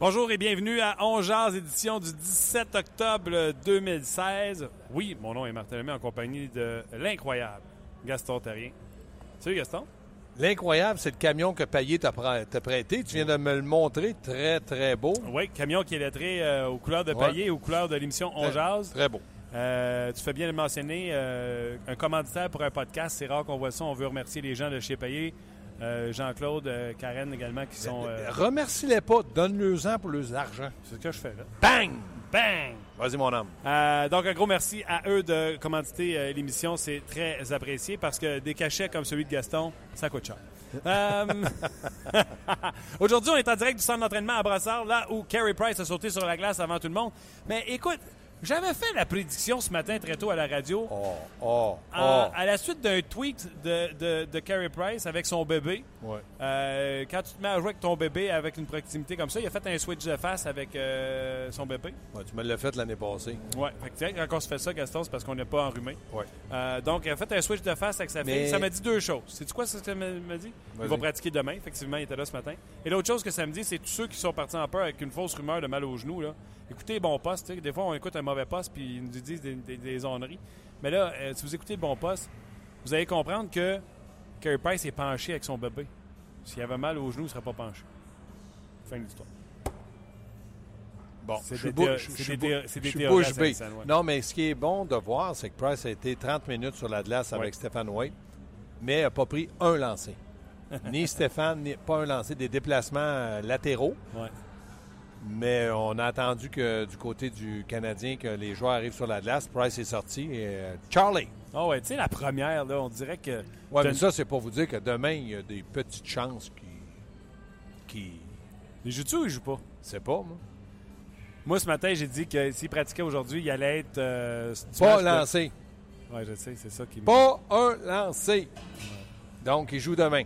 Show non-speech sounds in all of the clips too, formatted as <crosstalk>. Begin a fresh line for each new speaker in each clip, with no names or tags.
Bonjour et bienvenue à On Jazz, édition du 17 octobre 2016. Oui, mon nom est Martin Lemay en compagnie de l'incroyable Gaston Terrien. Salut Gaston.
L'incroyable, c'est le camion que Payet t'a prê- t'a prêté. Tu viens de me le montrer. Très, très beau.
Oui, camion qui est lettré euh, aux couleurs de
Ouais.
Aux couleurs de l'émission On
Très-
Jazz.
Très beau.
Euh, tu fais bien de le mentionner. euh, un commanditaire pour un podcast, c'est rare qu'on voit ça. On veut remercier les gens de chez Paillé. Euh, Jean-Claude, euh, Karen également, qui sont. euh,
Remercie-les pas. Donne-le-en pour leurs argent.
c'est ce que je fais là.
Bang!
Bang!
Vas-y, mon homme.
Euh, donc, un gros merci à eux de commanditer euh, l'émission. C'est très apprécié parce que des cachets comme celui de Gaston, ça coûte cher. <laughs> Euh, <laughs> Aujourd'hui, on est en direct du centre d'entraînement à Brassard, là où Carey Price a sauté sur la glace avant tout le monde. Mais écoute, j'avais fait la prédiction ce matin très tôt à la radio.
Oh, oh,
En-
oh.
à la suite d'un tweet de, de, de Carey Price avec son bébé,
Ouais.
euh, quand tu te mets à jouer avec ton bébé avec une proximité comme ça, il a fait un switch de face avec euh, son bébé.
Ouais, tu me l'as fait l'année passée.
Sais, quand on se fait ça, Gaston, c'est parce qu'on n'est pas enrhumé.
Ouais.
Euh, donc, il a fait un switch de face avec sa fille.
Mais-
Ça m'a dit deux choses. C'est quoi ce que ça m'a dit? Il va pratiquer demain. Effectivement, il était là ce matin. Et l'autre chose que ça me dit, c'est tous ceux qui sont partis en peur avec une fausse rumeur de mal au genou. Là. Écoutez les bons postes. tu sais, Des fois, on écoute un mauvais poste puis ils nous disent des, des, des onneries. Mais là, euh, si vous écoutez le bon poste, vous allez comprendre que Carey Price est penché avec son bébé. S'il avait mal au genou, il ne serait pas penché. Fin de l'histoire.
Bon,
C'est
je suis
des
bouche bée. Non, mais ce qui est bon de voir, c'est que Price a été 30 minutes sur la glace avec. Stéphane White, mais n'a pas pris un lancé. <laughs> ni Stéphane, ni pas un lancé, des déplacements euh, latéraux. Mais on a attendu que du côté du Canadien que les joueurs arrivent sur la glace. Price est sorti et euh, Charlie.
Ah ouais, tu sais, la première, là, on dirait que.
Ouais,
T'as
mais ça, c'est pour vous dire que demain, il y a des petites chances qui. qui.
Il joue-tu ou il joue pas?
C'est pas, moi.
Moi, ce matin, j'ai dit que s'il pratiquait aujourd'hui, il allait être. euh,
Pas
match de-
lancé.
Ouais, je sais, c'est ça qui.
Pas un lancé. Donc, il joue demain.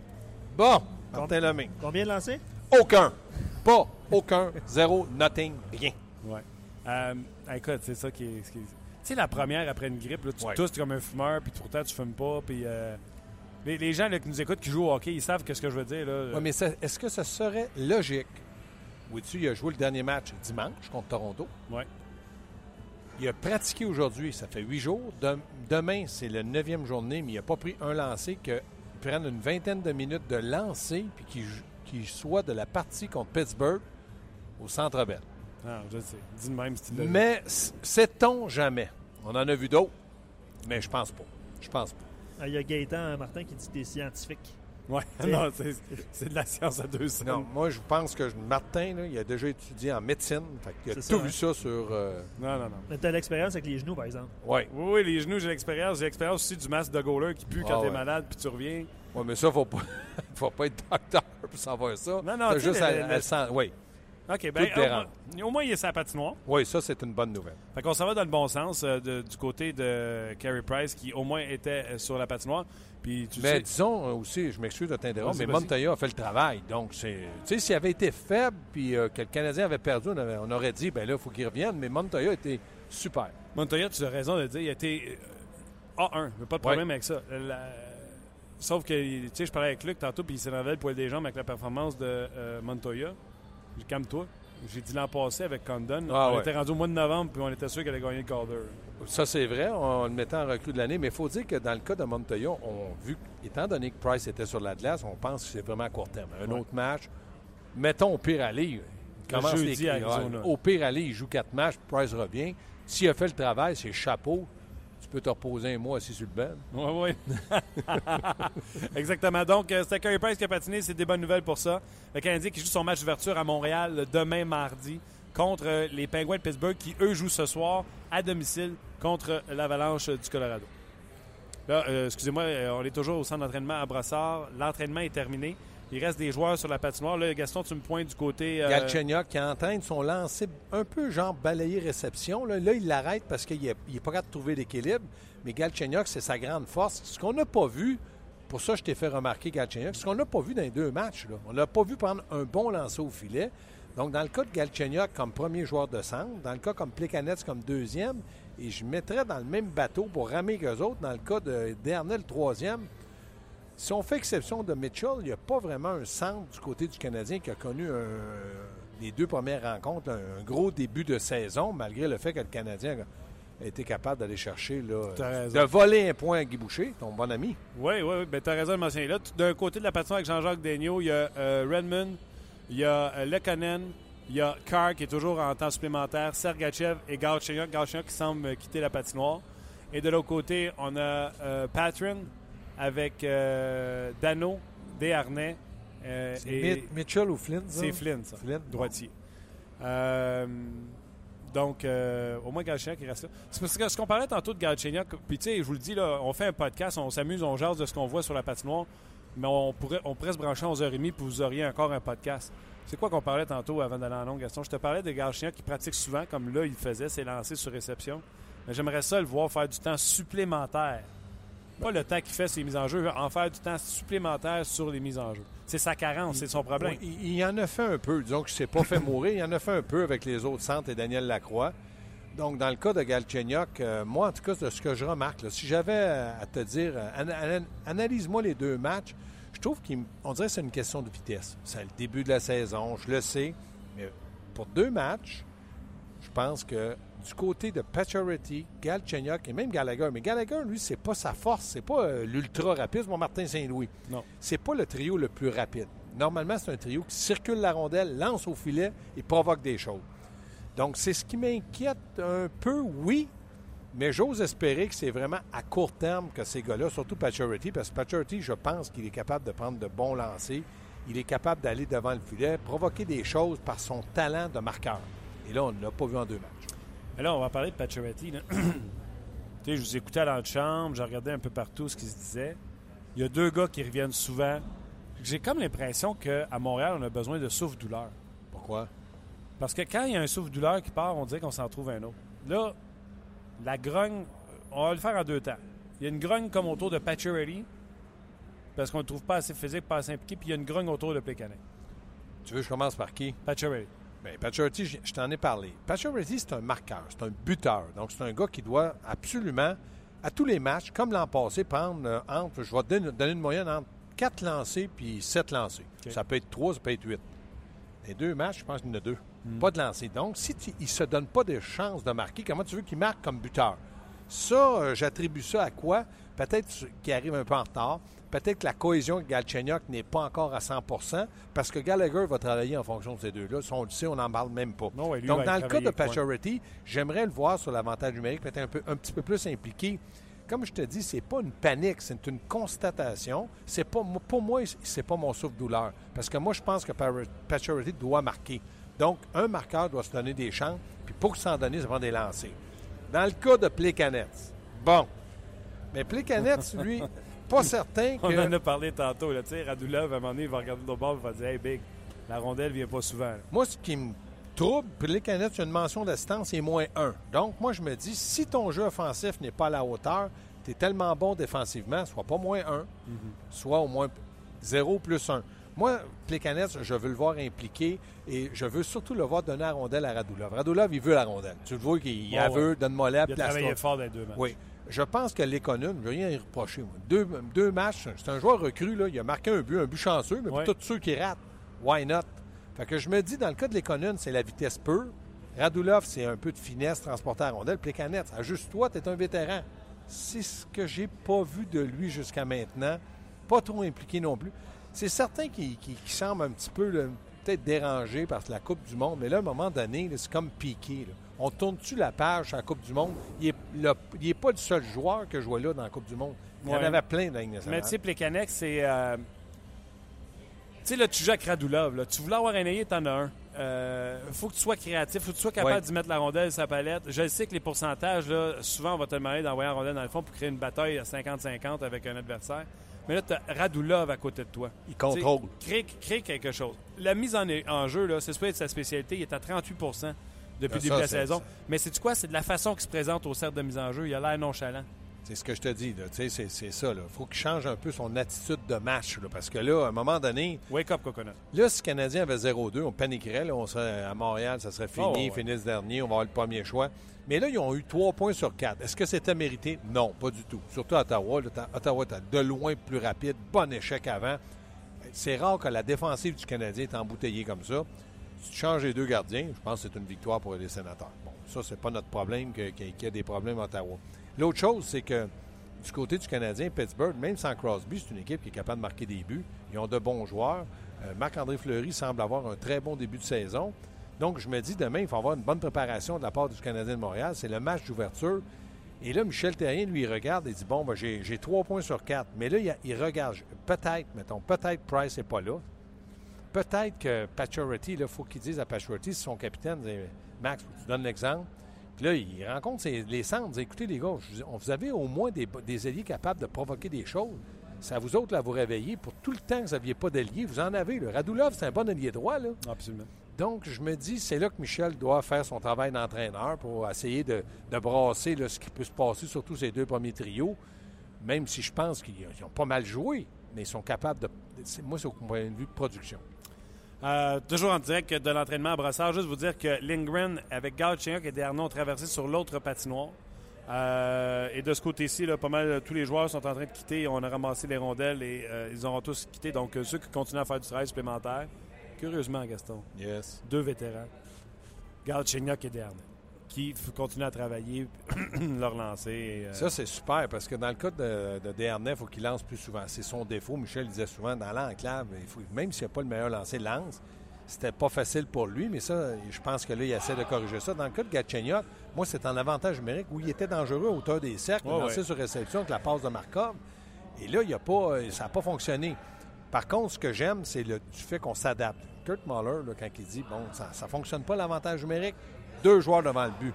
Bon, Martin Lemay.
Combien de lancés?
Aucun. Pas aucun. Zéro, nothing, rien.
Ouais. Euh, écoute, c'est ça qui est. Tu sais, la première après une grippe, là, tu
Ouais.
tousses comme un fumeur, puis pourtant tu fumes pas, puis. euh, les, les gens là, qui nous écoutent, qui jouent au hockey, ils savent que ce que je veux dire. Là,
Ouais, mais est-ce que ça serait logique? Oui-tu, il a joué le dernier match dimanche contre Toronto?
Ouais.
Il a pratiqué aujourd'hui, ça fait huit jours. Dem- demain, c'est la neuvième journée, mais il n'a pas pris un lancer. Qu'il prenne une vingtaine de minutes de lancer, puis qu'il qu'il soit de la partie contre Pittsburgh au Centre Bell.
Ah, je sais. Dis de même, style.
Mais sait-on jamais? On en a vu d'autres, mais je pense pas. Je pense pas.
Ah, Il y a Gaëtan Martin qui dit que t'es scientifique.
Ouais, non, c'est c'est de la science à deux cents.
Non, moi, je pense que Martin, là, il a déjà étudié en médecine. Fait qu'il a tout
ça,
vu
hein?
ça sur. euh,
Non, non, non.
Mais t'as l'expérience avec les genoux, par exemple.
Ouais.
Oui, oui, les genoux, j'ai l'expérience. J'ai l'expérience aussi du masque de goaler qui pue quand
Ah
t'es
ouais.
malade, puis tu reviens.
Ouais, mais ça, faut pas, <laughs> <laughs> faut pas être docteur pour savoir ça.
Non, non,
juste
le-
à,
le-
à le sens- Oui.
OK, ben,
dérange.
au, moins, au moins, il est sa patinoire.
oui, ça, c'est une bonne nouvelle.
Fait qu'on s'en va dans le bon sens euh, de- du côté de Carey Price, qui au moins était euh, sur la patinoire. Puis tu
Mais
sais,
disons euh, aussi, je m'excuse de t'interrompre, mais. Montoya a fait le travail. Donc, c'est. Tu sais, s'il avait été faible puis euh, que le Canadien avait perdu, on, avait- on aurait dit, ben là, il faut qu'il revienne. Mais Montoya été super.
Montoya, tu as raison de dire, il a été euh, A1, il pas de problème avec ça. La- Sauf que, tu sais, je parlais avec Luc tantôt, puis il s'énervait le poil des jambes avec la performance de euh, Montoya. J'ai calme-toi. J'ai dit l'an passé avec Condon.
Ah
on
ouais.
était rendu au mois de novembre, puis on était sûr qu'elle allait gagner le Calder.
Ça, c'est vrai, on le mettait en recrue de l'année, mais il faut dire que dans le cas de Montoya, on vu, étant donné que Price était sur la glace, on pense que c'est vraiment à court terme. Un
Ouais.
autre match, mettons au pire aller, commence
jeudi
les-
à Arizona.
Au pire aller, il joue quatre matchs, Price revient. S'il a fait le travail, c'est chapeau. Peux te reposer un mois assis sur le banc.
Oui, oui. <laughs> Exactement. Donc, euh, c'était Carey Price qui a patiné. C'est des bonnes nouvelles pour ça. Le Canadien qui joue son match d'ouverture à Montréal demain mardi contre euh, les Penguins de Pittsburgh qui, eux, jouent ce soir à domicile contre l'Avalanche du Colorado. Là, euh, excusez-moi, on est toujours au centre d'entraînement à Brossard. L'entraînement est terminé. Il reste des joueurs sur la patinoire. Gaston, tu me pointes du côté. euh,
Galchenyuk qui entraîne son lancer un peu genre balayer réception. Là, il l'arrête parce qu'il n'est pas capable de trouver l'équilibre. Mais Galchenyuk, c'est sa grande force. Ce qu'on n'a pas vu, pour ça je t'ai fait remarquer Galchenyuk, ce qu'on n'a pas vu dans les deux matchs. On n'a pas vu prendre un bon lancer au filet. Donc, dans le cas de Galchenyuk comme premier joueur de centre, dans le cas comme Plekanec comme deuxième, et je mettrais dans le même bateau pour ramer qu'eux autres, dans le cas de troisième, si on fait exception de Mitchell, il n'y a pas vraiment un centre du côté du Canadien qui a connu un- les deux premières rencontres, un, un gros début de saison, malgré le fait que le Canadien a été capable d'aller chercher, là, de voler un point à Guy Boucher, ton bon ami.
Oui, oui, oui. Ben, tu as raison de mentionner. Là, d'un côté de la patinoire avec Jean-Jacques Daigneault, il y a euh, Redmond, il y a euh, Lekanen, il y a Carr qui est toujours en temps supplémentaire, Sergachev et Galchenyuk. Galchenyuk qui semble quitter la patinoire. Et de l'autre côté, on a euh, Patron avec euh, Dano, Desharnais euh, et
Mitchell ou Flynn, ça?
c'est Flynn, ça,
Flynn,
droitier. Euh, donc, euh, au moins Galchenyuk qui reste là. C'est parce que ce qu'on parlait tantôt de Galchenyuk, puis tu sais, je vous le dis, là, on fait un podcast, on s'amuse, on jase de ce qu'on voit sur la patinoire, mais on pourrait, on pourrait se brancher à 11h30 puis vous auriez encore un podcast. C'est quoi qu'on parlait tantôt avant d'aller en long, Gaston? Je te parlais de Galchenyuk qui pratique souvent, comme là, il faisait, c'est lancé sur réception. Mais j'aimerais ça le voir faire du temps supplémentaire. Pas le temps qu'il fait ses mises en jeu, en faire du temps supplémentaire sur les mises en jeu. C'est sa carence, c'est son problème.
Il, en a fait un peu. Disons que ne s'est pas fait mourir. Il en a fait un peu avec les autres centres et Daniel Lacroix. Donc, dans le cas de Galchenyuk, euh, moi, en tout cas, de ce que je remarque, si j'avais à te dire, euh, ana- ana- analyse-moi les deux matchs, je trouve qu'on dirait que c'est une question de vitesse. C'est le début de la saison, je le sais, mais pour deux matchs, je pense que du côté de Pacioretty, Galchenyuk et même Gallagher, mais Gallagher, lui, c'est pas sa force, c'est pas euh, l'ultra rapide, mon Martin Saint-Louis.
Non.
C'est pas le trio le plus rapide. Normalement, c'est un trio qui circule la rondelle, lance au filet et provoque des choses. Donc, c'est ce qui m'inquiète un peu, oui, mais j'ose espérer que c'est vraiment à court terme que ces gars-là, surtout Pacioretty, parce que Pacioretty, je pense qu'il est capable de prendre de bons lancers. Il est capable d'aller devant le filet, provoquer des choses par son talent de marqueur. Et là, on ne l'a pas vu en deux matchs.
Mais là, on va parler de Pacioretty. là. <clears throat> tu sais, je vous écoutais à l'antichambre, je regardais un peu partout ce qui se disait. Il y a deux gars qui reviennent souvent. J'ai comme l'impression qu'à Montréal, on a besoin de souffle-douleur.
Pourquoi?
Parce que quand il y a un souffle-douleur qui part, on dirait qu'on s'en trouve un autre. Là, la grogne, on va le faire en deux temps. Il y a une grogne comme autour de Pacioretty, parce qu'on ne le trouve pas assez physique, pas assez impliqué, puis il y a une grogne autour de Plekanec.
Tu veux que je commence par qui?
Pacioretty.
Bien, Pacioretty, je, je t'en ai parlé. Pacioretty, c'est un marqueur, c'est un buteur. Donc, c'est un gars qui doit absolument, à tous les matchs, comme l'an passé, prendre euh, entre, je vais te donner, une moyenne entre 4 lancés puis 7 lancés. Ça peut être 3, ça peut être 8. Les deux matchs, je pense qu'il y en a deux. Pas de lancés. Donc, si tu- il ne se donne pas de chance de marquer, comment tu veux qu'il marque comme buteur? Ça, euh, j'attribue ça à quoi? Peut-être qu'il arrive un peu en retard. Peut-être que la cohésion avec Galchenyuk n'est pas encore à 100% parce que Gallagher va travailler en fonction de ces deux-là. Ça, on le sait, on n'en parle même pas.
Non, ouais, lui
Donc,
va
dans le cas de. Pacioretty, j'aimerais le voir sur l'avantage numérique, peut-être un, peu, un petit peu plus impliqué. Comme je te dis, c'est pas une panique, c'est une constatation. C'est pas, pour moi, c'est pas mon souffle-douleur. Parce que moi, je pense que Pacioretty doit marquer. Donc, un marqueur doit se donner des chances, puis pour s'en donner, ça prend des lancers. Dans le cas de Plekanec, bon. Mais Plekanec, lui, <laughs> pas certain
On en a parlé tantôt. Là, tu sais, Radulov, à un moment donné, il va regarder le bord et va dire Hey, Big, la rondelle vient pas souvent. là.
Moi, ce qui me trouble, puis les canettes, une mention d'assistance, c'est moins 1. Donc, moi, je me dis, si ton jeu offensif n'est pas à la hauteur, tu es tellement bon défensivement, soit pas moins 1, soit au moins 0 plus 1. Moi, Plekanec, je veux le voir impliqué et je veux surtout le voir donner la rondelle à Radulov. Radulov, il veut la rondelle. Tu le vois qu'il
ouais.
veut, donne-moi la,
Il a travaillé fort dans les deux matchs.
oui. Je pense que l'Econon, je ne veux rien y reprocher. moi. Deux, deux matchs, c'est un joueur recru, là. il a marqué un but, un but chanceux, mais
Ouais.
pour tous ceux qui ratent, why not? Fait que je me dis, dans le cas de Lekonen, c'est la vitesse pure. Radulov, c'est un peu de finesse, transporter à rondelle. Plekanec, ajuste-toi, tu es un vétéran. C'est ce que j'ai pas vu de lui jusqu'à maintenant. Pas trop impliqué non plus. C'est certain qu'il qu'il semble un petit peu là, peut-être dérangé par la Coupe du Monde, mais là, à un moment donné, c'est comme piqué. là. On tourne-tu la page à la Coupe du Monde? Il n'est pas le seul joueur que je vois là dans la Coupe du Monde. Il y en avait plein dans la Ligue
Mais tu sais, Plekanec, c'est. euh, Tu sais, là, tu joues avec Radulov. Là. Tu voulais avoir un ailier, t'en as un. Euh, faut que tu sois créatif, faut que tu sois capable
Ouais.
d'y mettre la rondelle sur sa palette. Je sais que les pourcentages, là, souvent, on va te demander d'envoyer la rondelle dans le fond pour créer une bataille à 50-50 avec un adversaire. Mais là, tu as Radulov à côté de toi.
Il contrôle.
Crée, crée quelque chose. La mise en, en jeu, là, c'est sa spécialité. Il est à 38% depuis le début de la saison. Mais c'est quoi? C'est de la façon qu'il se présente au cercle de mise en jeu. Il a l'air nonchalant.
C'est ce que je te dis. là. Tu sais, C'est ça. Il faut qu'il change un peu son attitude de match. là, parce que là, à un moment donné,
Wake up, Coconut.
là, si le Canadien avait 0-2, on paniquerait. là, on serait à Montréal, ça serait fini,
Oh, ouais.
dernier, on va avoir le premier choix. Mais là, ils ont eu 3 points sur 4. Est-ce que c'était mérité? Non, pas du tout. Surtout à Ottawa. là, Ottawa est de loin plus rapide. Bon échec avant. C'est rare que la défensive du Canadien est embouteillée comme ça. Si tu changes les deux gardiens, je pense que c'est une victoire pour les sénateurs. Bon, ça, c'est pas notre problème qu'il y ait des problèmes à Ottawa. L'autre chose, c'est que du côté du Canadien, Pittsburgh, même sans Crosby, c'est une équipe qui est capable de marquer des buts. Ils ont de bons joueurs. Euh, Marc-André Fleury semble avoir un très bon début de saison. Donc, je me dis, demain, il faut avoir une bonne préparation de la part du Canadien de Montréal. C'est le match d'ouverture. Et là, Michel Terrien, lui, regarde et dit Bon, j'ai trois points sur quatre. Mais là, il, regarde. Peut-être, mettons, peut-être Price n'est pas là. Peut-être que Pacioretty, il faut qu'il dise à Pacioretty, son capitaine, Max, tu donnes l'exemple. Puis là, il rencontre ses- les centres. Dit, Écoutez, les gars, je vous- on- vous avez au moins des, des alliés capables de provoquer des choses. À vous autres, là, à vous réveiller. Pour tout le temps que vous n'aviez pas d'alliés, vous en avez. Là. Radulov, c'est un bon allié droit. Là.
Absolument.
Donc, je me dis, c'est là que Michel doit faire son travail d'entraîneur pour essayer de, de brasser là, ce qui peut se passer, surtout ces deux premiers trios. Même si je pense qu'ils ils ont pas mal joué, mais ils sont capables de. Moi, c'est au point de vue de production.
Euh, toujours en direct de l'entraînement à Brossard, juste vous dire que Lindgren avec Galchenyuk et Desharnais ont traversé sur l'autre patinoire. Euh, et de ce côté-ci, pas mal tous les joueurs sont en train de quitter. On a ramassé les rondelles et euh, ils auront tous quitté. Donc ceux qui continuent à faire du travail supplémentaire, curieusement, Gaston,
Yes.
deux vétérans, Galchenyuk et Desharnais, qui continuent à travailler, <clears throat> leur lancer. euh,
Ça, c'est super parce que dans le cas de, de il faut qu'il lance plus souvent. C'est son défaut. Michel disait souvent dans l'enclave, il faut, même s'il n'a pas le meilleur lancer, lance. C'était pas facile pour lui, mais ça, je pense que là, il essaie de corriger ça. Dans le cas de Gatchenyuk, moi, c'est en avantage numérique où il était dangereux à hauteur des cercles, lançait
ouais.
sur réception avec la passe de Markov. Et là, il a pas, ça n'a pas fonctionné. Par contre, ce que j'aime, c'est le du fait qu'on s'adapte. Kurt Muller, là, quand il dit, bon, ça ne fonctionne pas l'avantage numérique, deux joueurs devant le but.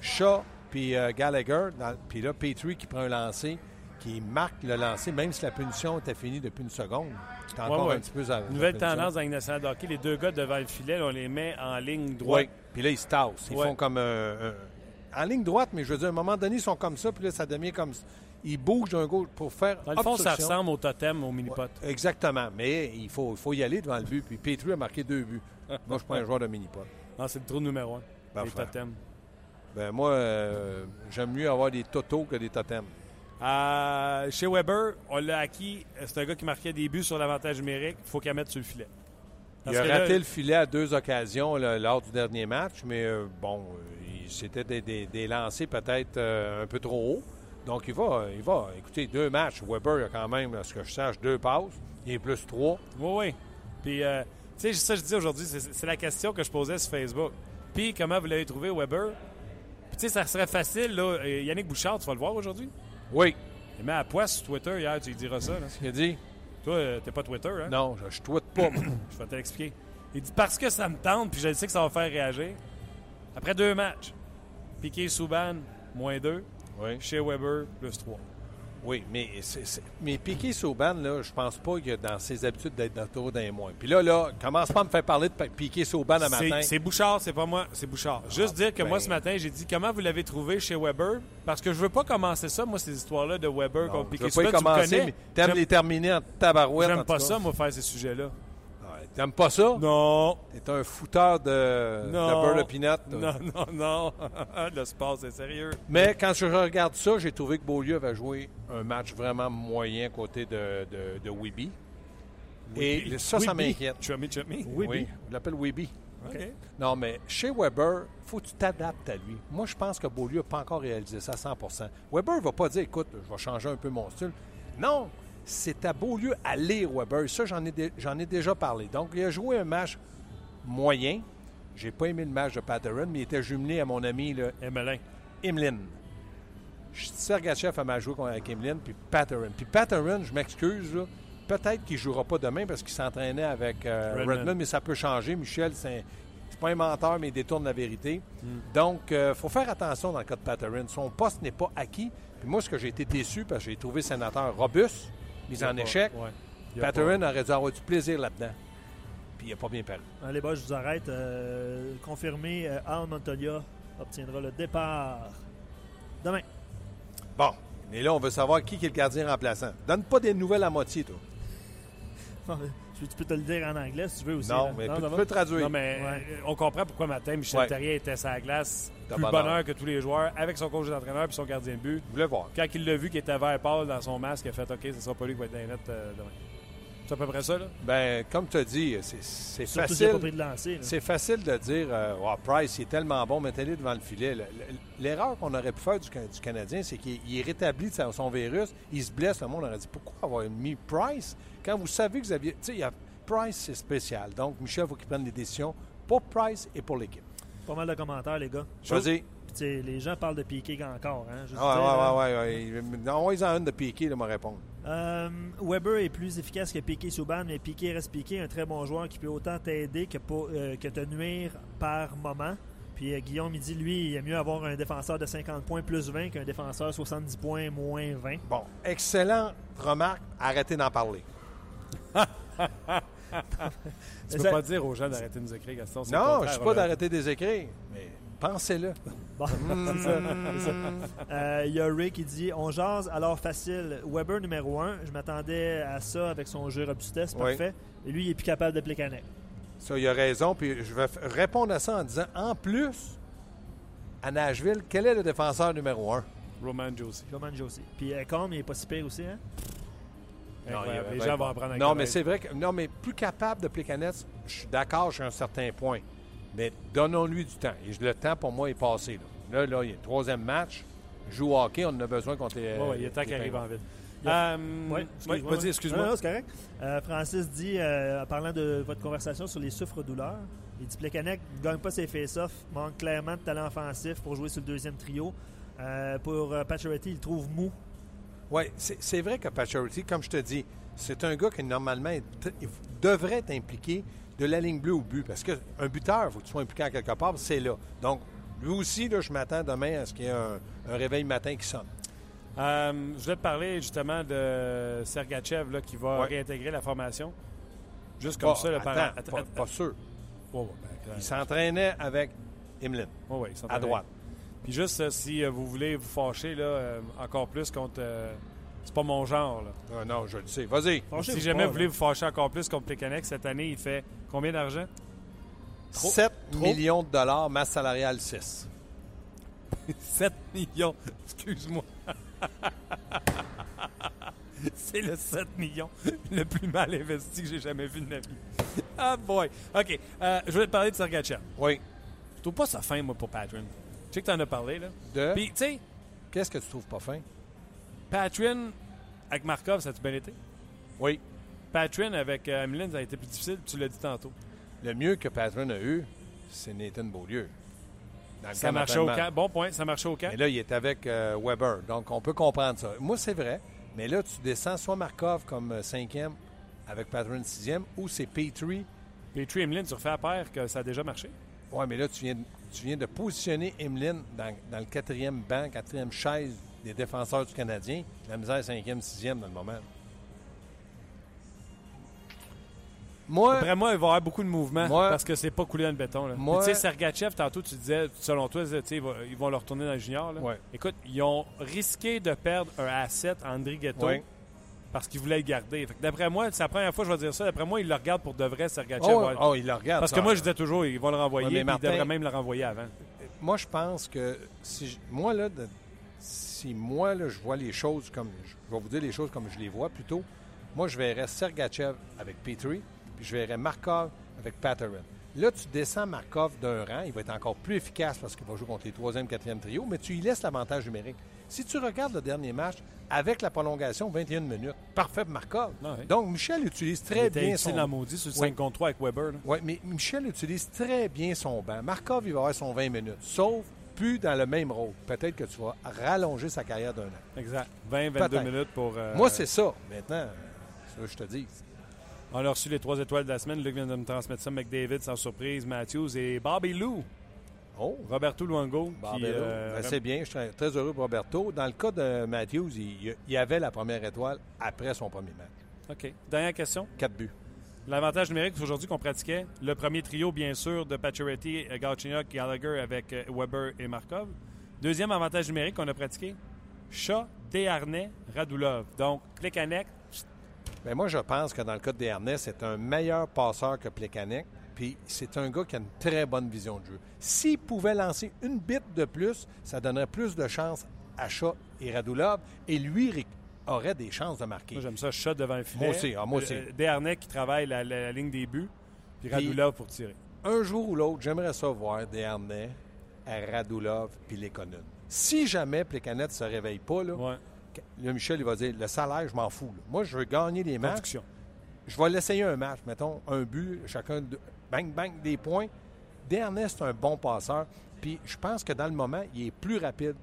Shaw puis euh, Gallagher, puis là, Petrie qui prend un lancer, qui marque le lancer, même si la punition était finie depuis une seconde. C'est encore
Ouais, ouais.
un petit peu... à-
Nouvelle tendance dans Ligue nationale de hockey, les deux gars devant le filet, on les met en ligne droite.
Oui. Puis là, ils se tassent. Ils
Ouais.
font comme... euh, euh, en ligne droite, mais je veux dire, à un moment donné, ils sont comme ça, puis là, ça devient comme... Ils bougent d'un gauche pour faire
Dans le fond, ça
obstruction.
ressemble au totem, au mini-pot.
Exactement. Mais il faut, il faut y aller devant le but. Puis Petrie a marqué deux buts. <laughs> Moi, je suis pas un joueur de mini-pot.
Non, c'est le trou numéro un. Les
Parfait.
totems.
Ben moi, euh, j'aime mieux avoir des totos que des totems.
Euh, chez Weber, on l'a acquis. C'est un gars qui marquait des buts sur l'avantage numérique. Il faut qu'il mette sur le filet. Parce
il a
là,
raté le filet à deux occasions là, lors du dernier match, mais euh, bon, c'était des, des- des lancers peut-être euh, un peu trop haut. Donc il va, il va. Écoutez, deux matchs. Weber, il a quand même, à ce que je sache, deux passes. Il est plus trois.
Oui, oui. Puis, euh, tu sais, ça, je dis aujourd'hui, c'est la question que je posais sur Facebook. Puis, comment vous l'avez trouvé, Weber? Puis, tu sais, ça serait facile, là. Euh, Yannick Bouchard, tu vas le voir aujourd'hui?
Oui.
Il met à poisse sur Twitter hier, tu lui diras ça. Là.
Il a dit
Toi, euh, t'es pas Twitter, hein?
non, je, je tweete pas. <coughs>
Je vais te l'expliquer. Il dit parce que ça me tente, puis je sais que ça va faire réagir. Après deux matchs, Piqué Souban, moins deux.
oui.
Chez Weber, plus trois.
Oui, mais, mais Piqué Sauban, là, je pense pas qu'il a dans ses habitudes d'être d'auto d'un mois. Puis là, là, commence pas à me faire parler de Piqué Sauban le matin.
C'est- Bouchard, c'est pas moi, c'est Bouchard. Juste dire que moi,
ben.
ce matin, j'ai dit comment vous l'avez trouvé chez Weber, parce que je veux pas commencer ça, moi, ces histoires-là de Weber
Non,
contre
je
Piqué
veux pas y commencer, mais les terminer en tabarouette.
J'aime pas ça, moi, faire ces sujets-là.
T'aimes pas ça?
Non.
T'es un fouteur de,
Non.
de beurre de.
Non, non, non. <laughs> Le sport, c'est sérieux.
Mais quand je regarde ça, j'ai trouvé que Beaulieu avait joué un match vraiment moyen côté de, de, de Weeby. Et
Weeby.
ça, ça
Weeby.
m'inquiète.
Chummy, chummy.
Oui,
Oui, je l'appelle Weeby. Non, mais chez Weber, faut que tu t'adaptes à lui. Moi, je pense que Beaulieu n'a pas encore réalisé ça à 100% Weber ne va pas dire, écoute, je vais changer un peu mon style. Non, c'est à Beaulieu à lire Weber. Ça, j'en ai, dé- ai déjà parlé. Donc, il a joué un match moyen. J'ai pas aimé le match de Patterson, mais il était jumelé à mon ami là,
Emelin.
Imlin. Sergachev a mal joué contre- avec Imlin, puis Patterson. Puis Patterson, je m'excuse, peut-être qu'il ne jouera pas demain parce qu'il s'entraînait avec euh,
Redmond.
Redmond, mais ça peut changer. Michel, c'est pas un menteur, mais il détourne la vérité.
Hmm.
Donc, il faut faire attention dans le cas de Patterson. Son poste n'est pas acquis. Puis moi, ce que j'ai été déçu, parce que j'ai trouvé sénateur robuste, mis
Il a
en
pas-
échec,
ouais.
Patterson aurait dû avoir du plaisir là-dedans. Puis il n'a pas bien paru.
Allez, bah, je vous arrête. Euh, confirmé, euh, Al Montoya obtiendra le départ demain.
Bon, et là, on veut savoir qui est le gardien remplaçant. Donne pas des nouvelles à moitié, toi. <laughs>
Tu tu peux te le dire en anglais si tu veux aussi.
Non,
là.
mais tu peux traduire.
Non, mais
Ouais.
euh, on comprend pourquoi matin Michel
Ouais.
Terrier était sur la glace, plus
bonheur.
bonheur que tous les joueurs, avec son coach d'entraîneur et son gardien de but.
Je voulais voir.
Quand il l'a vu qu'il était vert pâle dans son masque, il a fait OK, ce sera pas lui qui va être dans les net euh, demain. C'est à peu près ça, là?
Ben, comme tu as dit, c'est- facile. C'est facile de dire euh, Oh, Price, il est tellement bon, mettez-le devant le filet. Le- le- L'erreur qu'on aurait pu faire du, Can- du Canadien, c'est qu'il il est rétabli de son virus, il se blesse, le monde aurait dit Pourquoi avoir mis Price? Quand vous savez que vous aviez. Tu sais, il y a- Price, c'est spécial. Donc, Michel, il faut qu'il prenne des décisions pour Price et pour l'équipe.
Pas mal de commentaires, les gars.
Choisis.
Puis, les gens parlent de Piqué encore. Hein, je
Ah, ouais, ouais, ouais, ouais. Envoyez-en une de piqué, de me répondre.
Euh, Weber est plus efficace que Piqué Souban, mais Piqué reste Piqué, un très bon joueur qui peut autant t'aider que, pour- euh, que te nuire par moment. Puis euh, Guillaume, il dit, lui, il est mieux avoir un défenseur de 50 points plus 20 qu'un défenseur 70 points moins 20.
Bon, excellente remarque. Arrêtez d'en parler. <laughs> <laughs>
Tu peux
Ça-
pas dire aux gens d'arrêter de nous écrire, Gaston.
Non,
contraire,
je ne suis pas d'arrêter des écrits, mais pensez-le. <laughs>
Bon, c'est ça, c'est ça. Euh, Il y a Ray qui dit On jase alors facile. Weber numéro 1. Je m'attendais à ça avec son jeu robustesse.
Oui.
Parfait. Et lui, il est plus capable de Plekanec.
Ça, il a raison. Puis je vais répondre à ça en disant en plus, à Nashville, quel est le défenseur numéro un?
Roman Josie.
Roman Josie. Puis euh, Combe, il est pas si pire aussi. Hein?
Il-
Les gens vont apprendre à
Non, mais c'est vrai que. Non, mais plus capable de Plekanec, je suis d'accord jusqu'à un certain point. Mais donnons-lui du temps. Et le temps, pour moi, est passé. Là, là, là, il y a le troisième match. Joue au hockey, on en a besoin contre les.
Ouais, il est temps
les
qu'il arrive en
y a-
Euh,
Oui,
ouais, excuse-moi.
Non, non, c'est correct. Euh, Francis dit, euh, en parlant de votre conversation sur les souffres-douleurs, il dit Plekanec ne gagne pas ses face-offs, manque clairement de talent offensif pour jouer sur le deuxième trio. Pour Pacioretty, il le trouve mou.
Oui, c'est vrai que Pacioretty, comme je te dis, c'est un gars qui normalement il devrait être impliqué de la ligne bleue au but. Parce qu'un buteur, il faut que tu sois impliqué en quelque part, c'est là. Donc, lui aussi, là, je m'attends demain à ce qu'il y ait un, un réveil matin qui sonne.
Euh, je voulais te parler justement de Sergachev là, qui va
Ouais.
réintégrer la formation. Juste comme ça, le
attends,
parent.
pas, pas sûr.
Ouais, ben.
Il s'entraînait avec
ouais, ils sont
à droite.
Puis juste euh, si euh, vous voulez vous fâcher là, euh, encore plus contre. c'est pas mon genre. Là.
Ah, non, je le sais. Vas-y.
Si jamais
pas,
vous voulez
là.
vous fâcher encore plus contre Plekanec, cette année, il fait combien d'argent? Trop.
7
Trop.
millions de dollars, masse salariale 6.
7 <laughs> millions. Excuse-moi. <laughs> C'est le 7 millions le plus mal investi que j'ai jamais vu de ma vie. Ah boy. OK. Euh, je voulais te parler de Sergachev.
Oui.
Je trouve pas ça fin, moi, pour Patron. Je sais que tu en as parlé, là.
De?
Puis, tu sais,
Qu'est-ce que tu trouves pas fin?
Patron avec Markov, ça a-tu bien été?
Oui.
Patron avec euh, ça a été plus difficile, tu l'as dit tantôt.
Le mieux que Patron a eu, c'est Nathan Beaulieu. Dans le
Ça marchait au camp. Bon point, ça marchait au camp.
Mais là, il est avec euh, Weber. Donc, on peut comprendre ça. Moi, c'est vrai. Mais là, tu descends soit Markov comme euh, cinquième avec Patron sixième ou c'est Petrie.
Petrie et tu refais à paire que ça a déjà marché.
Oui, mais là, tu viens, de- tu viens de positionner Emlyn dans, dans le quatrième banc, quatrième chaise des défenseurs du Canadien. La misère est cinquième, sixième dans le moment. Moi,
Après moi, il va y avoir beaucoup de mouvements
Moi-
parce que c'est pas coulé dans le béton. là.
Moi-
Puis, Tu sais, Sergachev, tantôt, tu disais, selon toi, ils vont- ils vont le retourner dans le junior. là.
Ouais.
Écoute, ils ont risqué de perdre un asset, André Ghetto,
Ouais.
Parce qu'ils voulaient le garder. Fait que D'après moi, c'est la première fois que je vais dire ça. D'après moi, ils le regardent pour de vrai, Sergachev.
oh,
Ouais.
oh, il le regarde.
parce
ça.
que moi, je disais toujours, ils vont le renvoyer,
Ouais, mais
puis
Martin-
ils devraient même le renvoyer avant.
moi, je pense que si je- moi, là, de- si moi, là, je vois les choses comme. Je vais vous dire les choses comme je les vois plutôt. Moi, je verrais Sergachev avec Petrie, puis je verrais Markov avec Patterin. Là, tu descends Markov d'un rang, il va être encore plus efficace parce qu'il va jouer contre les troisième, quatrième trio, mais tu y laisses l'avantage numérique. Si tu regardes le dernier match, avec la prolongation, 21 minutes, parfait pour Markov.
Ah oui.
Donc, Michel utilise
Il
très
était
bien son...
en maudit sur le
Oui.
5 contre 3 avec Weber. là.
Oui, mais Michel utilise très bien son banc. Markov, il va avoir son 20 minutes, sauf plus dans le même rôle. Peut-être que tu vas rallonger sa carrière d'un an.
Exact. 20-22
Peut-être.
minutes pour. euh,
Moi, c'est ça. Maintenant, c'est ce que je te dis.
On a reçu les trois étoiles de la semaine. Luc vient de me transmettre ça. McDavid, sans surprise. Matthews et Bobby Lou.
Oh,
Roberto qui,
Barbero.
euh,
Ben, c'est bien. Je suis très- heureux pour Roberto. Dans le cas de Matthews, il, il avait la première étoile après son premier match.
OK. Dernière question.
Quatre buts.
L'avantage numérique aujourd'hui qu'on pratiquait, le premier trio, bien sûr, de Pacioretty, Galchenyuk, Gallagher avec euh, Weber et Markov. Deuxième avantage numérique qu'on a pratiqué, Shaw, Desharnais, Radulov. Donc, Plekanec,
Mais Ben, moi, je pense que dans le cas de Desharnais, c'est un meilleur passeur que Plekanec. Puis c'est un gars qui a une très bonne vision de jeu. S'il pouvait lancer une bite de plus, ça donnerait plus de chances à Shaw et Radulov. Et lui aurait des chances de marquer.
moi j'aime ça, Shaw devant le filet.
Moi aussi, ah, moi aussi.
Euh, Desharnais qui travaille la, la- la ligne des buts, puis
Puis-
Radulov pour tirer.
Un jour ou l'autre, j'aimerais ça voir Desharnais à Radulov puis Lekonen. Si jamais Plekanec ne se réveille pas, là,
Ouais.
là, Michel il va dire le salaire, je m'en fous. là. Moi, je veux gagner des matchs. Je vais l'essayer un match, mettons, un but, chacun, de- bang, bang, des points. Desharnais, c'est un bon passeur. Puis je pense que dans le moment, il est plus rapide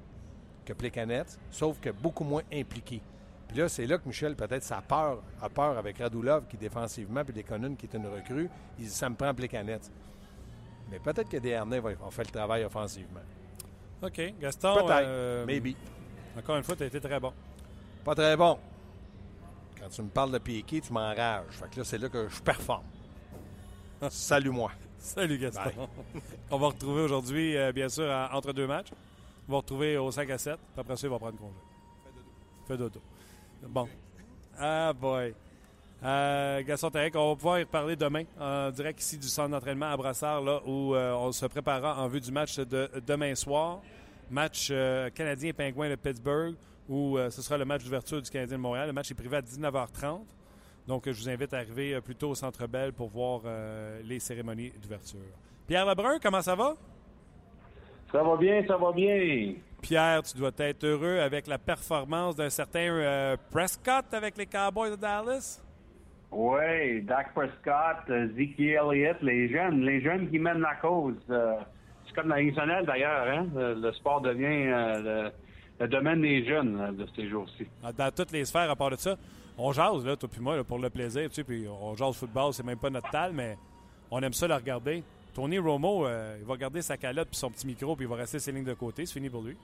que Plekanec, sauf que beaucoup moins impliqué. Puis là, c'est là que Michel, peut-être, ça a peur, a peur avec Radulov, qui défensivement, puis Lekonen, qui est une recrue. Il dit, ça me prend Plekanec. Mais peut-être que Desharnais va, va faire le travail offensivement.
OK. Gaston,
Peut-être.
euh,
Maybe.
encore une fois, tu as été très bon.
Pas très bon. Quand tu me parles de piqué, tu m'enrages. Fait que là, c'est là que je performe. Salut-moi.
Salut Gaston. <laughs> On va retrouver aujourd'hui, euh, bien sûr, à- entre deux matchs. On va retrouver au 5 à 7. Puis après ça, il va prendre congé. Fait dodo. Bon. Ah boy. Euh, Gaston Tarek, on va pouvoir y reparler demain en direct ici du centre d'entraînement à Brassard, là, où euh, on se préparera en vue du match de demain soir. Match euh, canadien-pingouin de Pittsburgh, où ce sera le match d'ouverture du Canadien de Montréal. Le match est privé à 19h30. Donc, je vous invite à arriver euh, plus tôt au Centre Bell pour voir euh, les cérémonies d'ouverture. Pierre Lebrun, comment ça va?
Ça va bien, ça va bien.
Pierre, tu dois être heureux avec la performance d'un certain euh, Prescott avec les Cowboys de Dallas?
Oui, Dak Prescott, Zeke Elliott, les jeunes, les jeunes qui mènent la cause. Euh, c'est comme la nationale d'ailleurs, hein? Le, le sport devient euh, le, le domaine des jeunes de ces jours-ci.
Dans toutes les sphères, à part de ça, on jase, là, toi puis moi, là, pour le plaisir, tu sais, puis on jase football, c'est même pas notre tal, mais on aime ça le regarder. Tony Romo, euh, il va garder sa calotte puis son petit micro, puis il va rester ses lignes de côté. C'est fini pour lui.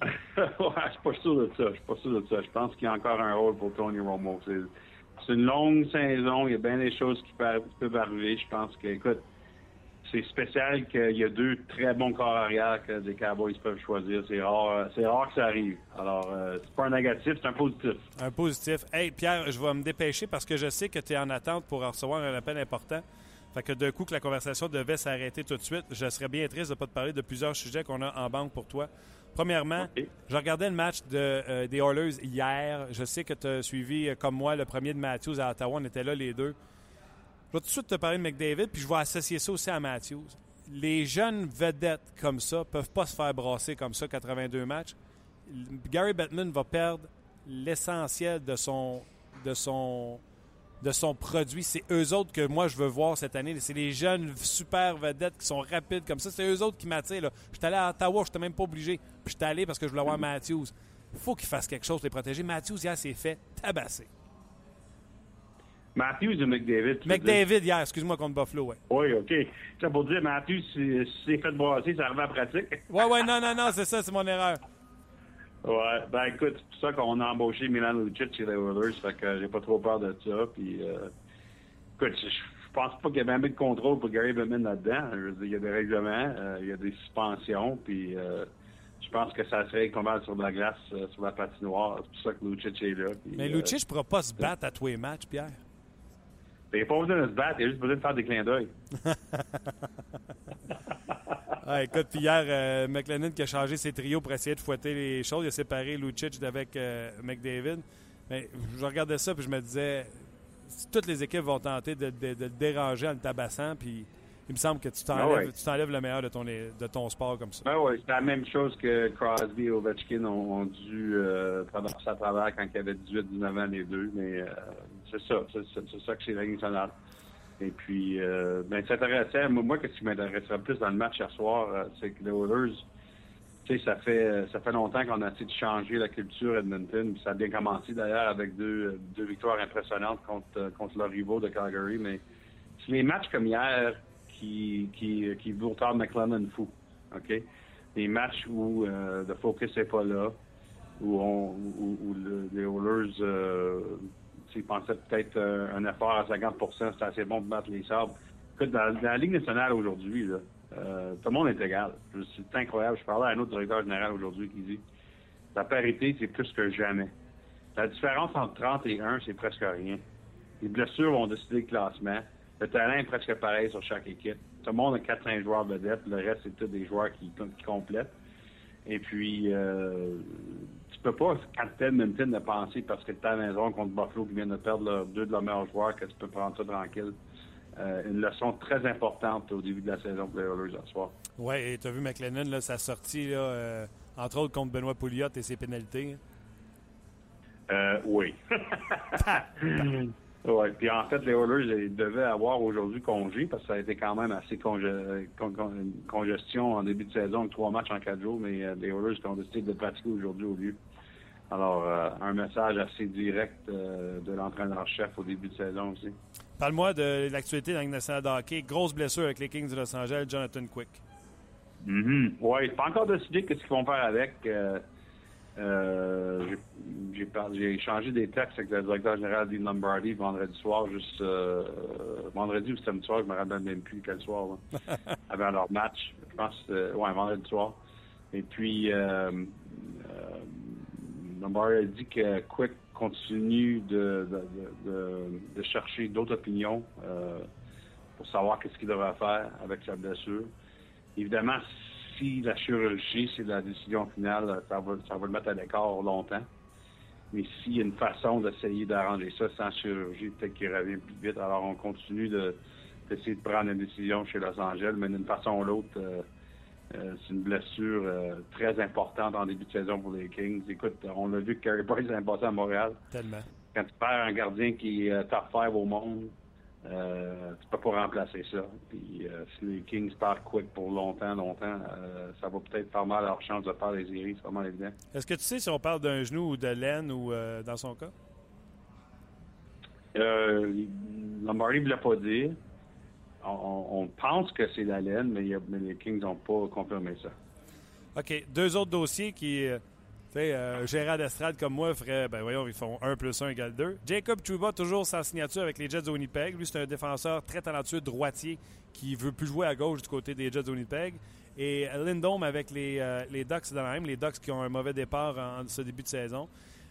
<laughs>
ouais, je suis pas sûr de ça. Je suis pas sûr de ça. Je pense qu'il y a encore un rôle pour Tony Romo. C'est, une longue saison. Il y a bien des choses qui peuvent, qui peuvent arriver. Je pense que, écoute, c'est spécial qu'il y a deux très bons corps arrière que des Cowboys peuvent choisir. C'est rare, c'est rare que ça arrive. Alors, euh, c'est pas un négatif, c'est un positif.
Un positif. Hey, Pierre, je vais me dépêcher parce que je sais que tu es en attente pour recevoir un appel important. Fait que d'un coup que la conversation devait s'arrêter tout de suite, je serais bien triste de ne pas te parler de plusieurs sujets qu'on a en banque pour toi. Premièrement,
OK.
je regardais le match de, euh, des Oilers hier. Je sais que tu as suivi, euh, comme moi, le premier de Matthews à Ottawa. On était là les deux. Je vais tout de suite te parler de McDavid, puis je vais associer ça aussi à Matthews. Les jeunes vedettes comme ça peuvent pas se faire brasser comme ça 82 matchs. Gary Bettman va perdre l'essentiel de son, de son, de son produit. C'est eux autres que moi je veux voir cette année. C'est les jeunes super vedettes qui sont rapides comme ça. C'est eux autres qui m'attirent. suis allé à Ottawa, je n'étais même pas obligé. Puis je suis allé parce que je voulais voir Matthews. Faut qu'ils fassent quelque chose pour les protéger. Matthews, hier, s'est fait tabasser.
Matthews ou McDavid?
McDavid, hier, excuse-moi, contre Buffalo, ouais.
Oui, OK. Ça pour dire, Matthews, si, c'est fait brasser, ça arrive en pratique. <laughs>
Ouais, ouais, non, non, non, c'est ça, c'est mon erreur.
Ouais, ben écoute, c'est pour ça qu'on a embauché Milan Lucic chez les Oilers, fait que j'ai pas trop peur de ça. Puis, euh, écoute, je, pense pas qu'il y avait un peu de contrôle pour Gary Bettman là-dedans. Je veux dire, il y a des règlements, euh, il y a des suspensions, puis euh, je pense que ça serait mal sur de la glace, sur la patinoire. C'est pour ça que Lucic est là. puis,
Mais Lucic ne pourra pas se battre à tous les matchs, Pierre.
Il n'a pas besoin de se battre, il a juste besoin de faire des clins d'œil. <laughs>
Ah, écoute, puis hier, euh, McLennan qui a changé ses trios pour essayer de fouetter les choses. Il a séparé Lucic d'avec euh, McDavid. Mais je regardais ça puis je me disais, toutes les équipes vont tenter de, de- de le déranger en le tabassant, puis il me semble que tu t'enlèves,
Ah ouais.
tu t'enlèves le meilleur de ton, de ton sport comme ça.
Ben oui, c'est la même chose que Crosby et Ovechkin ont, ont dû euh, traverser à travers quand il y avait 18-19 ans les deux. Mais euh, c'est ça, c'est, ça que c'est la. Et puis, euh, ben, c'est intéressant. Moi, moi, ce qui m'intéresserait plus dans le match hier soir, euh, c'est que les Oilers, tu sais, ça fait euh, ça fait longtemps qu'on a essayé de changer la culture Edmonton. Ça a bien commencé d'ailleurs avec deux, deux victoires impressionnantes contre, euh, contre leurs rivaux de Calgary. Mais c'est les matchs comme hier qui, qui, qui vous Todd McLennan fou. OK? Des matchs où euh, le focus n'est pas là, où, on, où le- les Oilers tu sais, pensaient peut-être euh, un effort à 50% c'est assez bon pour battre les sabres. Écoute, dans, la Ligue nationale aujourd'hui, euh, tout le monde est égal. C'est incroyable. Je parlais à un autre directeur général aujourd'hui qui dit la parité, c'est plus que jamais. La différence entre 30 et 1, c'est presque rien. Les blessures vont décider le classement. Le talent est presque pareil sur chaque équipe. Tout le monde a 4-5 joueurs vedettes. Le reste, c'est tous des joueurs qui, qui complètent. Et puis, euh, tu peux pas, tu Edmonton, de penser parce que tu à la maison contre Buffalo qui vient de perdre leurs- deux de leurs meilleurs joueurs que tu peux prendre ça tranquille. Euh, une leçon très importante au début de la saison pour les Oilers ce soir.
Oui, et tu as vu McLennan, là, sa sortie, là, euh, entre autres contre Benoît Pouliot et ses pénalités.
Euh, oui. <laughs> <laughs> ouais. Puis en fait, les Oilers ils devaient avoir aujourd'hui congé parce que ça a été quand même assez conge- con- con- une congestion en début de saison, avec trois matchs en quatre jours, mais euh, les Oilers ont décidé de pratiquer aujourd'hui au lieu. Alors, euh, un message assez direct euh, de l'entraîneur-chef au début de saison aussi.
Parle-moi de l'actualité dans Ligue nationale de hockey. Grosse blessure avec les Kings de Los Angeles, Jonathan Quick.
Mhm. Oui, pas encore décidé qu'est-ce qu'ils vont faire avec. Euh, j'ai- échangé des textes avec le directeur général Dean Lombardi vendredi soir, juste euh, vendredi ou samedi soir, je me rappelle même plus quel soir, là, <laughs> avant leur match. Je pense, euh, ouais, vendredi soir. Et puis, euh, Lombardi a dit que Quick continue de, de, de- de- de chercher d'autres opinions pour savoir qu'est-ce qu'il devrait faire avec sa blessure. Évidemment, si la chirurgie, c'est la décision finale, ça va, ça va le mettre à l'écart longtemps. Mais s'il y a une façon d'essayer d'arranger ça sans chirurgie, peut-être qu'il revient plus vite. Alors, on continue de- d'essayer de, prendre une décision chez Los Angeles, mais d'une façon ou l'autre, euh, euh, c'est une blessure euh, très importante en début de saison pour les Kings. Écoute, on l'a vu que Carey Price est passé à Montréal.
Tellement.
Quand tu perds un gardien qui est top 5 au monde, euh, tu peux pas remplacer ça. Puis euh, si les Kings perdent quick pour longtemps, longtemps, euh, ça va peut-être faire mal à leur chance de faire les séries, c'est vraiment évident.
Est-ce que tu sais si on parle d'un genou ou de laine ou euh, dans son cas?
Euh, Lombardi ne voulait pas dire. On, pense que c'est la laine, mais, a- les Kings n'ont pas confirmé ça.
OK. Deux autres dossiers qui, tu sais, euh, Gérard d'Estrade comme moi ferait, ben voyons, ils font 1 plus 1 égale 2. Jacob Trouba, toujours sans signature avec les Jets de Winnipeg. Lui, c'est un défenseur très talentueux, droitier, qui veut plus jouer à gauche du côté des Jets de Winnipeg. Et Lindholm avec les, euh, les Ducks d'Anaheim, les Ducks qui ont un mauvais départ en, ce début de saison,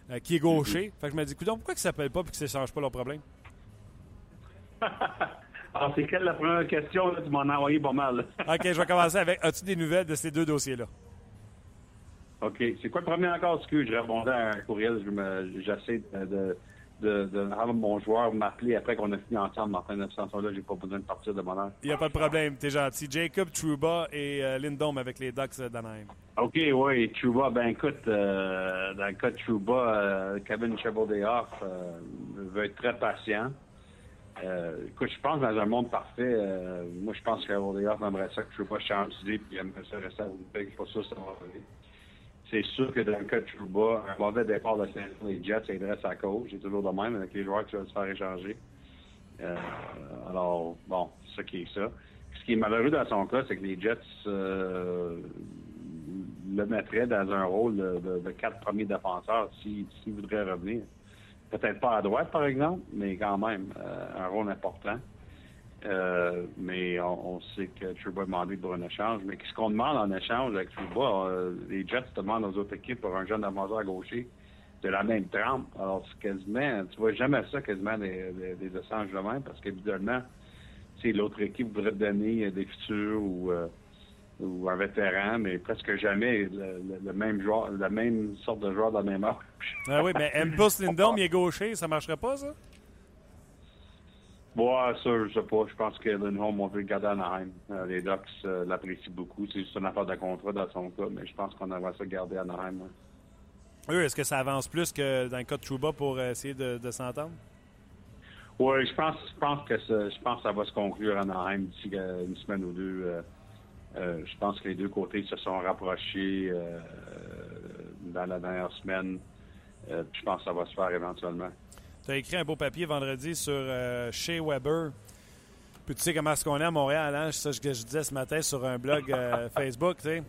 euh, qui est gaucher. Fait que je me dis, coudonc, pourquoi ils ne s'appellent pas et qu'ils ne s'échangent pas leurs problèmes? <laughs>
Alors, c'est quelle la première question? Là? Tu m'en as envoyé pas mal.
OK, je vais commencer avec, as-tu des nouvelles de ces deux dossiers-là?
OK. C'est quoi le premier encore? Excuse, je répondais à un courriel. Je J'essaie de, de, de, de rendre mon joueur m'appeler après qu'on a fini ensemble. En fin de là j'ai pas besoin de partir de mon heure.
Il n'y a pas de problème, t'es gentil. Jacob Trouba et euh, Lindholm avec les Ducks d'Anaheim.
OK, oui, Trouba, ben écoute, euh, dans le cas de Trouba, euh, Kevin Chevaldehoff euh, veut être très patient. Euh, écoute, je pense dans un monde parfait, euh, moi je pense que Chevaldehoff aimerait ça que Trouba change d'idée puis il aimerait ça rester à Winnipeg. Je suis pas sûr que ça va arriver. C'est sûr que dans le cas de Trouba, un mauvais départ de saint les Jets aiderait sa cause. C'est toujours de même avec les joueurs qui veulent se faire échanger. Euh, alors, bon, c'est ça qui est ça. Ce qui est malheureux dans son cas, c'est que les Jets euh, le mettraient dans un rôle de, quatre premiers défenseurs s'il s'il voudrait revenir. Peut-être pas à droite, par exemple, mais quand même, euh, un rôle important. Euh, mais on, on sait que Trouba a demandé pour un échange. Mais ce qu'on demande en échange avec Trouba, euh, les Jets demandent aux autres équipes pour un jeune défenseur gaucher de la même trempe. Alors, c'est quasiment, tu vois jamais ça quasiment des, des, des échanges de même parce qu'évidemment, si l'autre équipe voudrait donner euh, des futurs ou euh, ou un vétéran, mais presque jamais le, le- le même joueur, la même sorte de joueur de la même âge.
Ah oui, mais <laughs> Empus Lindholm, il est gaucher, ça marcherait pas, ça?
Ouais, ça, je sais pas. Je pense que Lindholm, on veut le garder à Anaheim. Euh, les Ducks euh, l'apprécient beaucoup. C'est juste une affaire de contrat dans son cas, mais je pense qu'on aimerait ça garder à Anaheim. ouais.
Eux, est-ce que ça avance plus que dans le cas de Trouba pour euh, essayer de, de s'entendre?
Oui, je pense, je pense que ça, je pense que ça va se conclure à Anaheim d'ici une semaine ou deux. Euh, je pense que les deux côtés se sont rapprochés dans la dernière semaine. Puis je pense que ça va se faire éventuellement.
Tu as écrit un beau papier vendredi sur euh, Shea Weber. Puis tu sais comment est-ce qu'on est à Montréal, hein? C'est ça que je disais ce matin sur un blog euh, <laughs> Facebook, tu sais.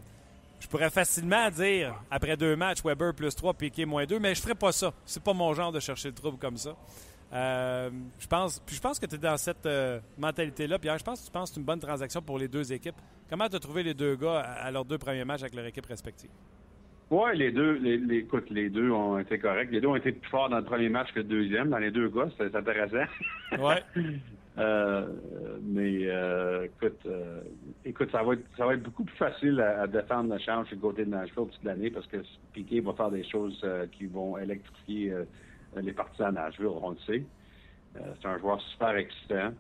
Je pourrais facilement dire, après deux matchs, Weber plus 3, Piqué moins 2, mais je ferais pas ça. C'est pas mon genre de chercher le trouble comme ça. Euh, je pense, puis je pense que tu es dans cette euh, mentalité-là. Pierre, je pense que tu penses que c'est une bonne transaction pour les deux équipes. Comment tu as trouvé les deux gars à, à leurs deux premiers matchs avec leur équipe respective?
Oui, les deux, les, les- écoute, les deux ont été corrects. Les deux ont été plus forts dans le premier match que le deuxième. Dans les deux cas, c'est intéressant.
Ouais. <laughs>
Euh, mais euh, écoute, euh, écoute, ça va être ça va être beaucoup plus facile à, à défendre le change du côté de Nashville toute l'année parce que Piquet va faire des choses euh, qui vont électrifier les parties à Nashville, on le sait. C'est un joueur super excitant.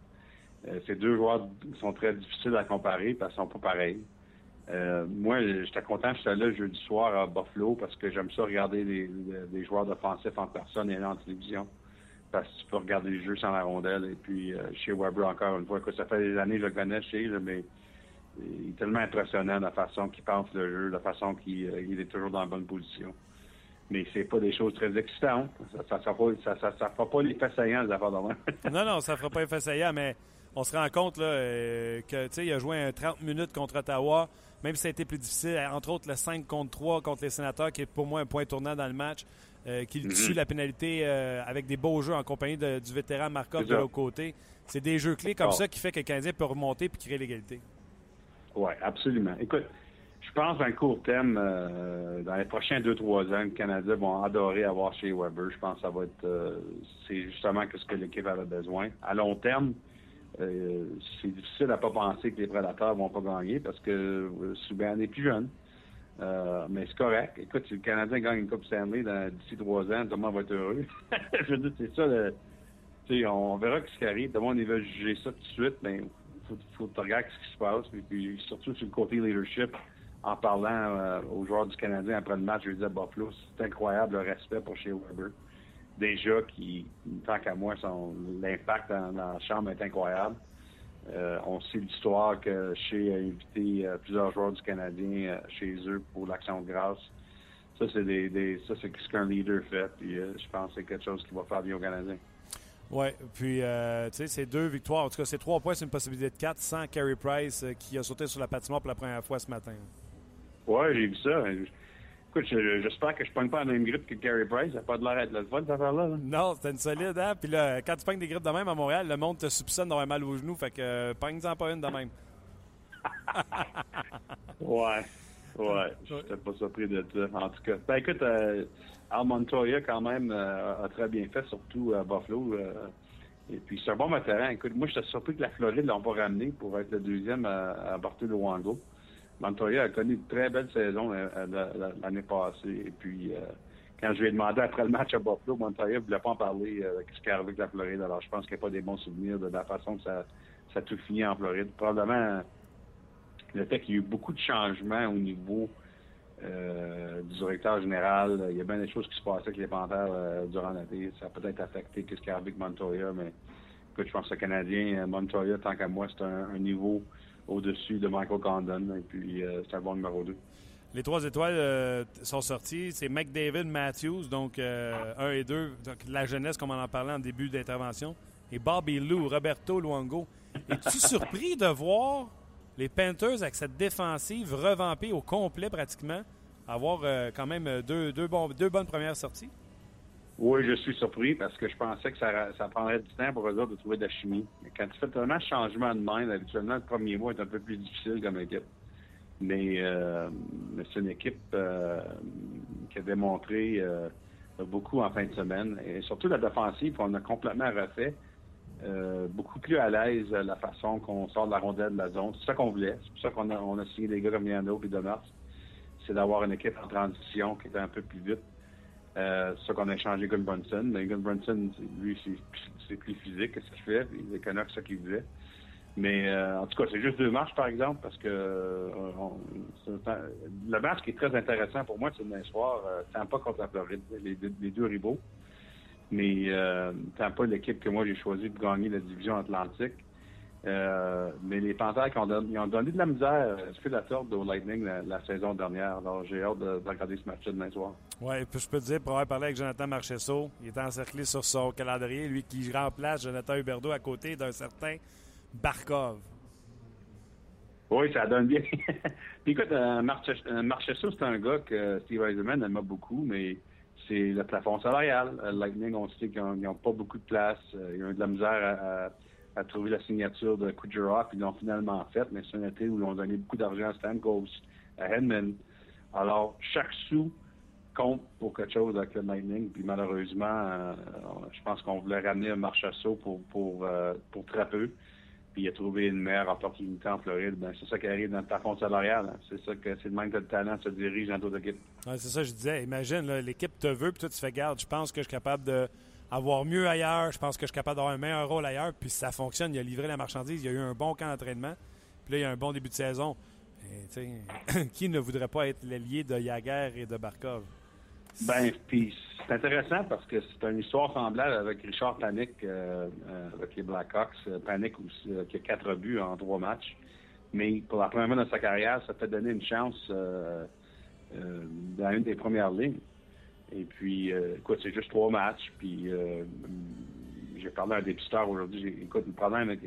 Ces deux joueurs sont très difficiles à comparer parce qu'ils sont pas pareils. Euh, moi, j'étais content que j'étais là jeudi soir à Buffalo parce que j'aime ça regarder des, joueurs offensifs en personne et en télévision parce que tu peux regarder les jeux sans la rondelle. Et puis, euh, chez Weber, encore une fois, que ça fait des années que je le connais chez là, mais il est tellement impressionnant la façon qu'il pense le jeu, la façon qu'il euh, est toujours dans la bonne position. Mais c'est pas des choses très excitantes. Ça ne fera pas- l'effet saillant, les affaires de.
Non, non, ça fera pas effet saillant, mais on se rend compte là, euh, que il a joué un 30 minutes contre Ottawa, même si ça a été plus difficile, entre autres le 5 contre 3 contre les sénateurs, qui est pour moi un point tournant dans le match, euh, qui
Mhm.
tue la pénalité euh, avec des beaux jeux en compagnie de- du vétéran Markov de l'autre côté. C'est des jeux clés comme
Oh.
ça qui fait que le Canadien peut remonter et créer l'égalité.
Oui, absolument. Écoute, je pense dans le court terme, dans les prochains deux, trois ans, le Canada vont adorer avoir chez Weber. Je pense que ça va être c'est justement ce que l'équipe avait besoin. À long terme, euh, c'est difficile à pas penser que les prédateurs vont pas gagner parce que euh, souvent est plus jeune. Euh, mais c'est correct. Écoute, si le Canadien gagne une Coupe Stanley d'ici trois ans, tout le monde va être heureux. <laughs> Je veux dire, c'est ça. le- on verra ce qui arrive. Tout le monde va juger ça tout de suite, mais faut, faut regardes ce qui se passe. Puis, surtout sur le côté leadership, en parlant aux joueurs du Canadien après le match, je disais Buffalo, c'est incroyable le respect pour chez Weber. Déjà, qui, tant qu'à moi, son l'impact dans, dans la chambre est incroyable. Euh, on sait l'histoire que chez a invité euh, plusieurs joueurs du Canadien euh, chez eux pour l'action de grâce. Ça, c'est des, des- ça, c'est ce qu'un leader fait. Puis je pense que c'est quelque chose qui va faire bien aux Canadiens.
Oui, puis euh, tu sais, c'est deux victoires. En tout cas, c'est trois points, c'est une possibilité de quatre sans Carey Price euh, qui a sauté sur la patinoire pour la première fois ce matin.
Ouais, j'ai vu ça. Écoute, je- j'espère que je pogne pas la même grippe que Gary Price. Ça n'a pas de l'air d'être le fun, cette affaire-là. là.
Non, c'était une solide, hein? Puis là, quand tu pognes des grippes de même à Montréal, le monde te soupçonne d'avoir mal au genou. Fait que euh, pogne-en pas une de même. <laughs>
Ouais. Ouais. Je n'étais pas surpris de ça, en tout cas. Ben écoute, euh, Al Montoya, quand même, euh, a très bien fait, surtout à Buffalo. euh, et puis, c'est un bon vétéran. Écoute, moi, j'étais surpris que la Floride ne l'ont pas ramené pour être le deuxième à, à Barthe Luango. Montoya a connu une très belle saison euh, euh, la- la- l'année passée. Et puis, euh, quand je lui ai demandé après le match à Buffalo, Montoya ne voulait pas en parler euh, de ce qui est arrivé avec la Floride. Alors, je pense qu'il n'y a pas des bons souvenirs de la façon que ça, ça a tout fini en Floride. Probablement le fait qu'il y a eu beaucoup de changements au niveau euh, du directeur général. Il y a bien des choses qui se passaient avec les Panthers euh, durant l'été. Ça a peut-être affecté avec Montoya, mais écoute, je pense que le Canadien, euh, Montoya, tant qu'à moi, c'est un niveau au-dessus de Michael Condon. Et puis, euh, c'est un bon numéro 2.
Les trois étoiles euh, sont sorties. C'est McDavid Matthews, donc euh, un et deux. Donc, la jeunesse, comme on en parlait en début d'intervention. Et Bobby Lou, Roberto Luongo. Es-tu <laughs> surpris de voir les Panthers avec cette défensive revampée au complet pratiquement, avoir euh, quand même deux, deux, bons- deux bonnes premières sorties?
Oui, je suis surpris parce que je pensais que ça, prendrait du temps pour eux autres de trouver de la chimie. Mais quand tu fais tellement de changements de main, habituellement, le premier mois est un peu plus difficile comme équipe. Mais, euh, c'est une équipe euh, qui a démontré euh, beaucoup en fin de semaine. Et surtout la défensive, on a complètement refait. beaucoup plus à l'aise la façon qu'on sort de la rondelle de la zone. C'est ça qu'on voulait. C'est pour ça qu'on a, signé des gars comme Yano et Demers. C'est d'avoir une équipe en transition qui était un peu plus vite. Euh, c'est ça qu'on a échangé Gun Brunson. Mais Gun Brunson, lui, c'est plus physique que ce qu'il fait. Les Canucks, ce qu'il faisait. Mais euh, en tout cas, c'est juste deux matchs, par exemple, parce que euh, le match qui est très intéressant pour moi, c'est demain soir, euh, pas contre la Floride, les, deux rivaux mais pas l'équipe que moi j'ai choisi de gagner la division Atlantique. Euh, mais les Panthers ont, donné, ont donné de la misère à la sorte au Lightning la, saison dernière. Alors j'ai hâte de, regarder ce match demain soir.
Oui, puis je peux te dire, pour avoir parlé avec Jonathan Marchesso, il est encerclé sur son calendrier, lui qui remplace Jonathan Huberdeau à côté d'un certain Barkov.
Oui, ça donne bien. <laughs> puis écoute, euh, Marchesso, c'est un gars que Steve Eisenman aime beaucoup, mais c'est le plafond salarial. Euh, Lightning, on sait qu'ils n'ont pas beaucoup de place. Euh, ils ont eu de la misère à, trouver la signature de Kucherov. Ils l'ont finalement fait, mais c'est un été où ils ont donné beaucoup d'argent à Stamkos, à Hedman. Alors, chaque sou compte pour quelque chose avec le Lightning. Puis malheureusement, euh, je pense qu'on voulait ramener un marche à saut pour, pour, pour très peu il a trouvé une meilleure opportunité en Floride, ben, c'est ça qui arrive dans le plafond salarial. Hein. C'est ça que c'est le manque de talent se dirige dans d'autres équipes.
c'est ça je disais. Imagine, l'équipe te veut, puis toi, tu fais garde. Je pense que je suis capable d'avoir mieux ailleurs. Je pense que je suis capable d'avoir un meilleur rôle ailleurs. Puis ça fonctionne. Il a livré la marchandise. Il a eu un bon camp d'entraînement. Puis là, il y a un bon début de saison. <coughs> qui ne voudrait pas être l'allié de Yager et de Barkov?
Ben, puis c'est intéressant parce que c'est une histoire semblable avec Richard Panic euh, euh, avec les Blackhawks. Euh, Panic aussi, qui a quatre buts en trois matchs. Mais pour la première fois dans sa carrière, ça peut donner une chance dans une des premières lignes. Et puis, écoute, c'est juste trois matchs. Puis, j'ai parlé à un dépisteur aujourd'hui. Écoute, le problème avec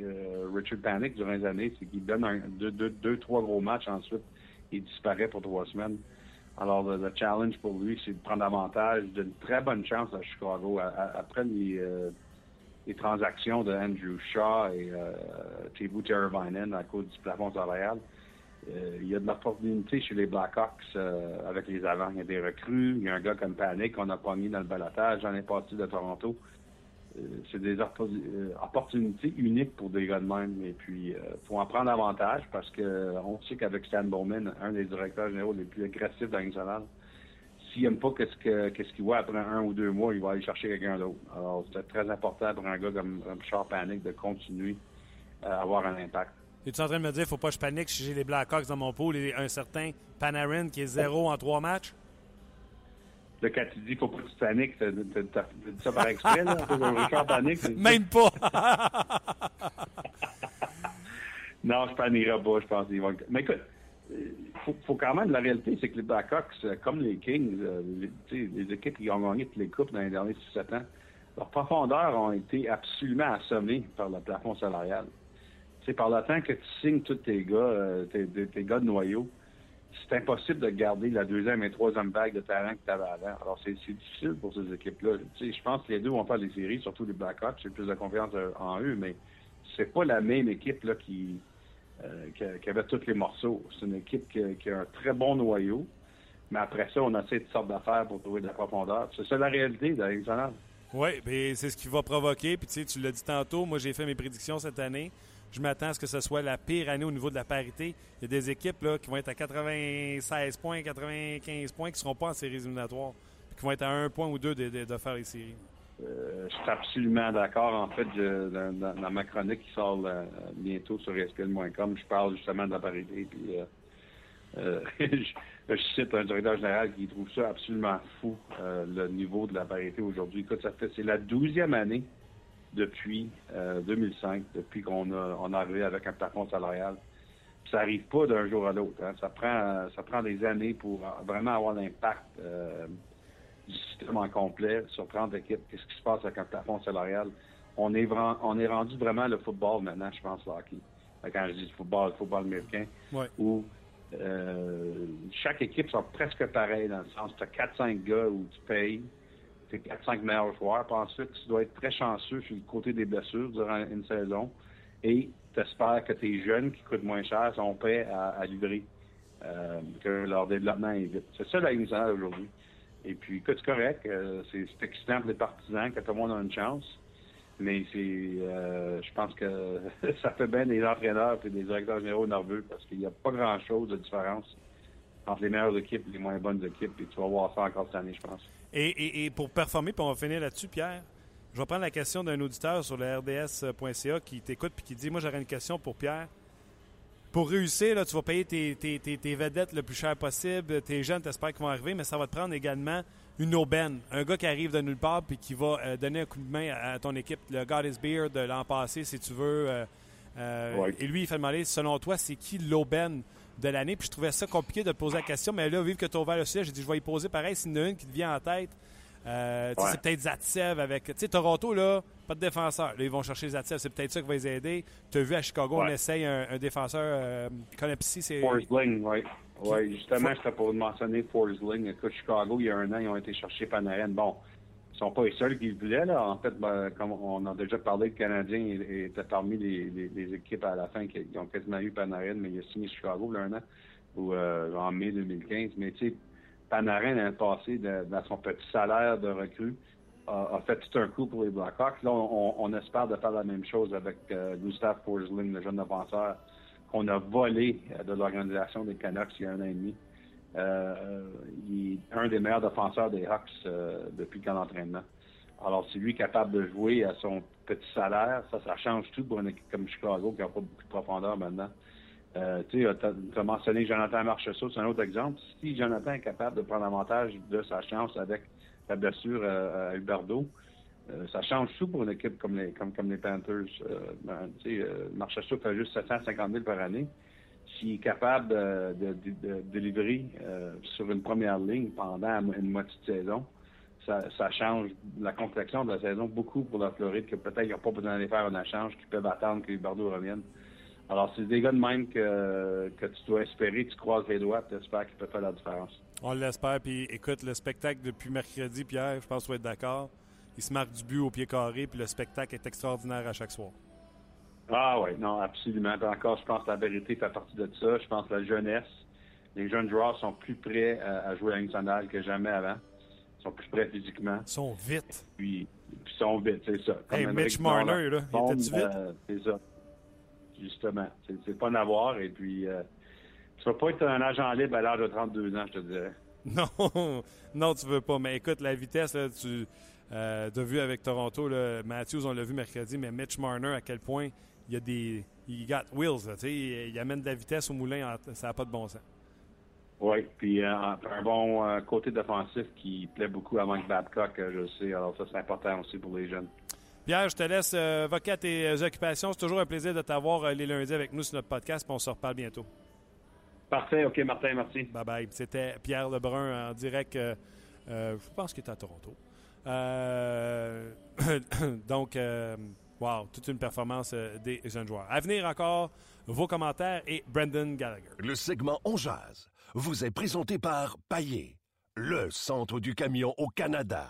Richard Panic durant les années, c'est qu'il donne deux, deux, trois gros matchs ensuite. Il disparaît pour trois semaines. Alors, le, challenge pour lui, c'est de prendre avantage d'une très bonne chance à Chicago. après euh, les, transactions de Andrew Shaw et euh, Teravainen à cause du plafond salarial, euh, il y a de l'opportunité chez les Blackhawks euh, avec les avants. Il y a des recrues. Il y a un gars comme Panic qu'on a mis dans le balotage. J'en ai parti de Toronto. Euh, c'est des euh, opportunités uniques pour des gars de même. Et puis, il euh, faut en prendre avantage parce que on sait qu'avec Stan Bowman, un des directeurs généraux les plus agressifs dans nationale, s'il n'aime pas qu'est-ce qu'est-ce qu'il voit après un ou deux mois, il va aller chercher quelqu'un d'autre. Alors, c'est très important pour un gars comme Richard Panic de continuer à avoir un impact.
Es-tu en train de me dire qu'il ne faut pas que je panique si j'ai les Blackhawks dans mon pool et un certain Panarin qui est zéro en trois matchs?
Là, quand tu dis faut pas que tu paniques, tu dit ça par exprès, là? Richard panique.
Même pas! <laughs>
non, je paniquerai pas, je pense. Qu'ils vont... Mais écoute, il euh, faut, faut, quand même, la réalité, c'est que les Blackhawks, euh, comme les Kings, euh, les, les, équipes qui ont gagné toutes les coupes dans les derniers 6-7 ans, leurs profondeurs ont été absolument assommées par le plafond salarial. C'est par le temps que tu signes tous tes gars, tes, tes, gars de noyau, c'est impossible de garder la deuxième et troisième vague de talent que tu avais avant. Alors, c'est difficile pour ces équipes-là. Je pense que les deux vont faire des séries, surtout les Blackhawks. J'ai plus de confiance euh, en eux, mais c'est pas la même équipe là, qui, euh, avait tous les morceaux. C'est une équipe qui, a un très bon noyau, mais après ça, on a toutes sortes d'affaires pour trouver de la profondeur. C'est ça la réalité d'Alexandre.
Oui, c'est ce qui va provoquer. Puis tu l'as dit tantôt, moi j'ai fait mes prédictions cette année je m'attends à ce que ce soit la pire année au niveau de la parité. Il y a des équipes là, qui vont être à 96 points, 95 points, qui ne seront pas en séries éliminatoires, qui vont être à un point ou deux de, faire les séries.
Euh, je suis absolument d'accord. En fait, dans, ma chronique qui sort euh, bientôt sur ESPN.com, je parle justement de la parité. Puis, euh, <laughs> je, cite un directeur général qui trouve ça absolument fou, le niveau de la parité aujourd'hui. C'est la douzième année depuis 2005, euh, depuis qu'on a, on arrivé avec un plafond salarial. ça n'arrive pas d'un jour à l'autre. Hein. Ça prend ça prend des années pour vraiment avoir l'impact euh, du système en complet sur 30 équipes. Qu'est-ce qui se passe avec un plafond salarial? On est, on est rendu vraiment le football maintenant, je pense, le hockey. Quand je dis football, le football américain, où euh, chaque équipe sont presque pareilles dans le sens, tu as 4-5 gars où tu payes, tes 4-5 meilleurs joueurs. Puis ensuite, tu dois être très chanceux sur le côté des blessures durant une saison. Et tu espères que tes jeunes qui coûtent moins cher sont prêts à, livrer, euh, que leur développement est vite. C'est ça la nationale aujourd'hui. Et puis, écoute, correct. Euh, c'est excitant pour les partisans que tout le monde a une chance. Mais c'est, euh, je pense que <laughs> ça fait bien des entraîneurs et des directeurs généraux nerveux parce qu'il n'y a pas grand-chose de différence entre les meilleures équipes et les moins bonnes équipes. Et tu vas voir ça encore cette année, je pense.
Et, pour performer, puis on va finir là-dessus, Pierre, je vais prendre la question d'un auditeur sur le RDS.ca qui t'écoute et qui dit Moi, j'aurais une question pour Pierre. Pour réussir, là, tu vas payer tes, tes, vedettes le plus cher possible. Tes jeunes, t'espères qu'ils vont arriver, mais ça va te prendre également une aubaine. Un gars qui arrive de nulle part puis qui va euh, donner un coup de main à, ton équipe. Le God is Beer de l'an passé, si tu veux. Euh, euh, et lui, il fait demander, selon toi, c'est qui l'aubaine de l'année? Puis je trouvais ça compliqué de te poser la question, mais là, vu que tu as ouvert le sujet, j'ai dit, je vais y poser pareil. S'il y en a une qui te vient en tête, c'est peut-être Zatsev avec. Tu sais, Toronto, là, pas de défenseur. Là, ils vont chercher Zatsev. C'est peut-être ça qui va les aider. Tu as vu à Chicago, on essaye un, défenseur. Euh, Konopsi, c'est.
Forsling, oui. Oui, justement, j'étais pour mentionner Forsling. Écoute, Chicago, il y a un an, ils ont été chercher Panarin. Bon, sont pas les seuls qui voulaient. En fait, ben, comme on a déjà parlé, le Canadien était parmi les, équipes à la fin qui, ont quasiment eu Panarin, mais il a signé Chicago là, un an, ou euh, en mai 2015. Mais tu sais, Panarin, l'année passé, dans son petit salaire de recrue, a, fait tout un coup pour les Blackhawks. Là, on, espère de faire la même chose avec euh, Gustav Forsling, le jeune défenseur qu'on a volé euh, de l'organisation des Canucks il y a un an et demi. Euh, il est un des meilleurs défenseurs des Hawks depuis le camp. Alors, c'est lui capable de jouer à son petit salaire. Ça, change tout pour une équipe comme Chicago qui n'a pas beaucoup de profondeur maintenant. Euh, tu as, mentionné Jonathan Marchessault, c'est un autre exemple. Si Jonathan est capable de prendre avantage de sa chance avec la blessure à Huberdo, euh, ça change tout pour une équipe comme les, Panthers. Euh, ben, euh, fait juste 750 000 par année. S'il est capable de, de, délivrer sur une première ligne pendant une moitié de saison, ça, change la complexion de la saison beaucoup pour la Floride, que peut-être qu'ils n'ont pas besoin d'aller faire un échange, qu'ils peuvent attendre que Huberdo revienne. Alors, c'est des gars de même que, que tu dois espérer, tu croises les doigts, tu espères qu'ils peuvent faire la différence.
On l'espère. Puis écoute, le spectacle depuis mercredi, Pierre, je pense que tu vas être d'accord. Il se marque du but au pied carré, puis le spectacle est extraordinaire à chaque soir.
Ah oui, non, absolument. encore, je pense que la vérité fait partie de ça. Je pense que la jeunesse, les jeunes joueurs sont plus prêts à, jouer à l'international que jamais avant. Ils sont plus prêts physiquement.
Ils sont vite.
Puis, ils sont vite, c'est ça.
hey, Mitch Marner, là, il vite? Euh,
c'est ça justement. C'est pas avoir. Et puis, euh, tu vas pas être un agent libre à l'âge de 32 ans, je te dirais. <laughs>
Non, non, tu veux pas. Mais écoute, la vitesse, tu euh, as vu avec Toronto, là, Matthews, on l'a vu mercredi, mais Mitch Marner, à quel point il y a des. Il got wheels, tu sais, il, amène de la vitesse au moulin, ça n'a pas de bon sens.
Oui, puis euh, un bon euh, côté défensif qui plaît beaucoup à Mike Babcock, je sais. Alors ça, c'est important aussi pour les jeunes.
Pierre, je te laisse euh, à tes euh, occupations. C'est toujours un plaisir de t'avoir euh, les lundis avec nous sur notre podcast, puis on se reparle bientôt.
Parfait, OK, Martin, merci.
Bye bye. C'était Pierre Lebrun en direct, euh, je pense qu'il est à Toronto. <coughs> donc, wow, toute une performance des jeunes joueurs. À venir encore, vos commentaires et Brendan Gallagher.
Le segment On Jazz vous est présenté par Paillé, le centre du camion au Canada.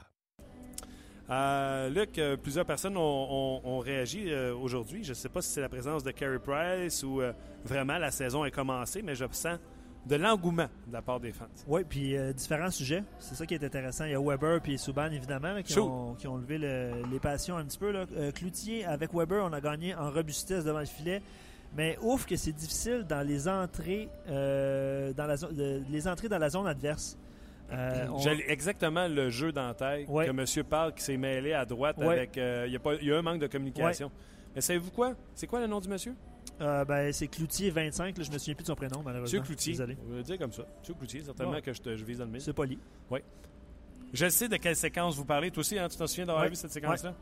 Euh, Luc, euh, plusieurs personnes ont, réagi euh, aujourd'hui. Je ne sais pas si c'est la présence de Carey Price ou vraiment la saison est commencée, mais je sens de l'engouement de la part des fans.
Oui, puis différents sujets. C'est ça qui est intéressant. Il y a Weber et Subban, évidemment, qui, ont, levé les passions un petit peu. Cloutier, avec Weber, on a gagné en robustesse devant le filet. Mais ouf que c'est difficile dans les entrées, dans la, les entrées dans la zone adverse.
Euh, J'ai exactement le jeu dans que monsieur parle qui s'est mêlé à droite avec. Euh, il y, a un manque de communication. Mais savez-vous quoi? C'est quoi le nom du monsieur?
Euh, ben, c'est Cloutier25. je me souviens plus de son prénom, malheureusement.
Monsieur Cloutier. Désolé. On va dire comme ça. Monsieur Cloutier, certainement que je, te, je vise dans le mille.
C'est poli.
Oui. Je sais de quelle séquence vous parlez. Toi aussi, hein, tu t'en souviens d'avoir vu cette séquence-là?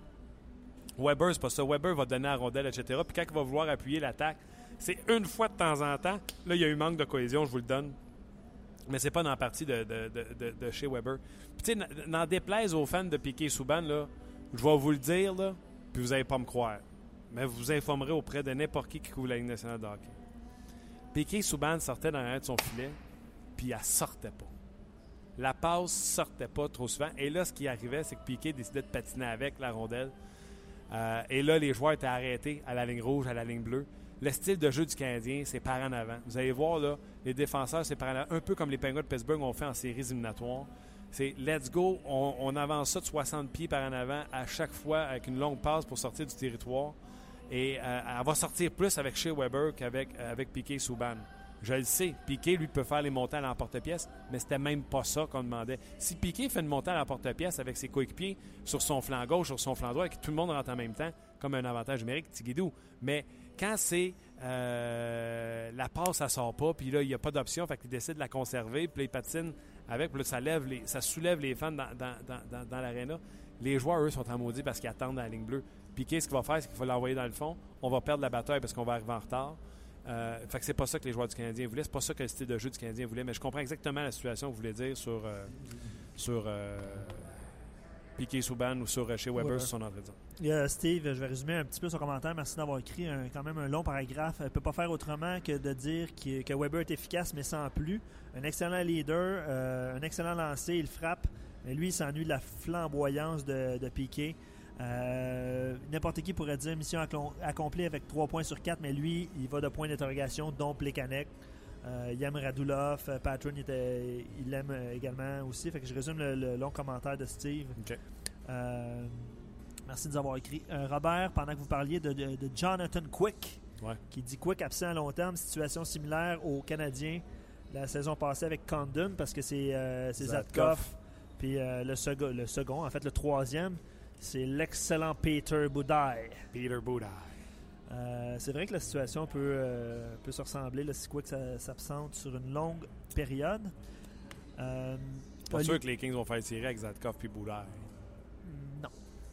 Weber, c'est pas ça. Weber va donner la rondelle, etc. Puis quand il va vouloir appuyer l'attaque, c'est une fois de temps en temps. Là, il y a eu manque de cohésion, je vous le donne mais c'est pas dans la partie de, chez Weber. Puis, tu sais, n'en déplaise aux fans de Piquet Souban, là, je vais vous le dire, là, puis vous n'allez pas me croire. Mais vous vous informerez auprès de n'importe qui qui couvre la Ligue nationale de hockey. Piquet Souban sortait dans l'arrière de son filet, puis elle sortait pas. La passe sortait pas trop souvent. Et là, ce qui arrivait, c'est que Piquet décidait de patiner avec la rondelle. Euh, et là, les joueurs étaient arrêtés à la ligne rouge, à la ligne bleue le style de jeu du Canadien, c'est par en avant. Vous allez voir, là, les défenseurs, c'est par en avant. Un peu comme les Penguins de Pittsburgh ont fait en séries éliminatoires. C'est let's go, on, on avance ça de 60 pieds par en avant à chaque fois avec une longue passe pour sortir du territoire. Et euh, elle va sortir plus avec Shea Weber qu'avec avec Piquet Souban. Je le sais, Piquet, lui, peut faire les montées à l'emporte-pièce, mais c'était même pas ça qu'on demandait. Si Piquet fait une montée à l'emporte-pièce avec ses coéquipiers sur son flanc gauche, sur son flanc droit, et que tout le monde rentre en même temps, comme un avantage numérique, Tigidou. Mais quand c'est euh, la passe, ça sort pas, puis là, il n'y a pas d'option, fait qu'il décide de la conserver, puis là, il patine avec, puis là, ça, lève ça soulève les fans dans, dans, dans. Les joueurs, eux, sont en maudit parce qu'ils attendent la ligne bleue. Piquet, ce qu'il va faire, c'est qu'il va l'envoyer dans le fond. On va perdre la bataille parce qu'on va arriver en retard. Euh, fait que c'est pas ça que les joueurs du Canadien voulaient, c'est pas ça que le style de jeu du Canadien voulait, mais je comprends exactement la situation que vous voulez dire sur, euh, sur euh, Piquet Souban ou sur chez Weber sur son entrée de zone.
Il y a Steve, je vais résumer un petit peu son commentaire. Merci d'avoir écrit un- quand même un long paragraphe. Il ne peut pas faire autrement que de dire que Weber est efficace, mais sans plus. Un excellent leader, euh, un excellent lancer, il frappe. Mais lui, il s'ennuie de la flamboyance de, de Piquet. Euh, N'importe qui pourrait dire mission accom- accomplie avec 3 points sur 4, mais lui, il va de point d'interrogation, dont Plekanec. Euh, il aime Radulov, euh, Patron, il, était- il l'aime euh, également aussi. Fait que je résume le, le long commentaire de Steve. Euh, merci de nous avoir écrit. Robert, pendant que vous parliez de, de- de Jonathan Quick,
Ouais.
qui dit Quick absent à long terme, situation similaire aux Canadiens la saison passée avec Condon, parce que c'est c'est
Zatkov.
Puis euh, le, second, le second, en fait le troisième, c'est l'excellent Peter Budaj.
Peter Budaj.
Euh, c'est vrai que la situation peut, euh, peut se ressembler là, si Quick s'a- s'absente sur une longue période. Euh,
Pas
Oli-
sûr que les Kings vont faire tirer avec Zatkov puis Budaj.
Non.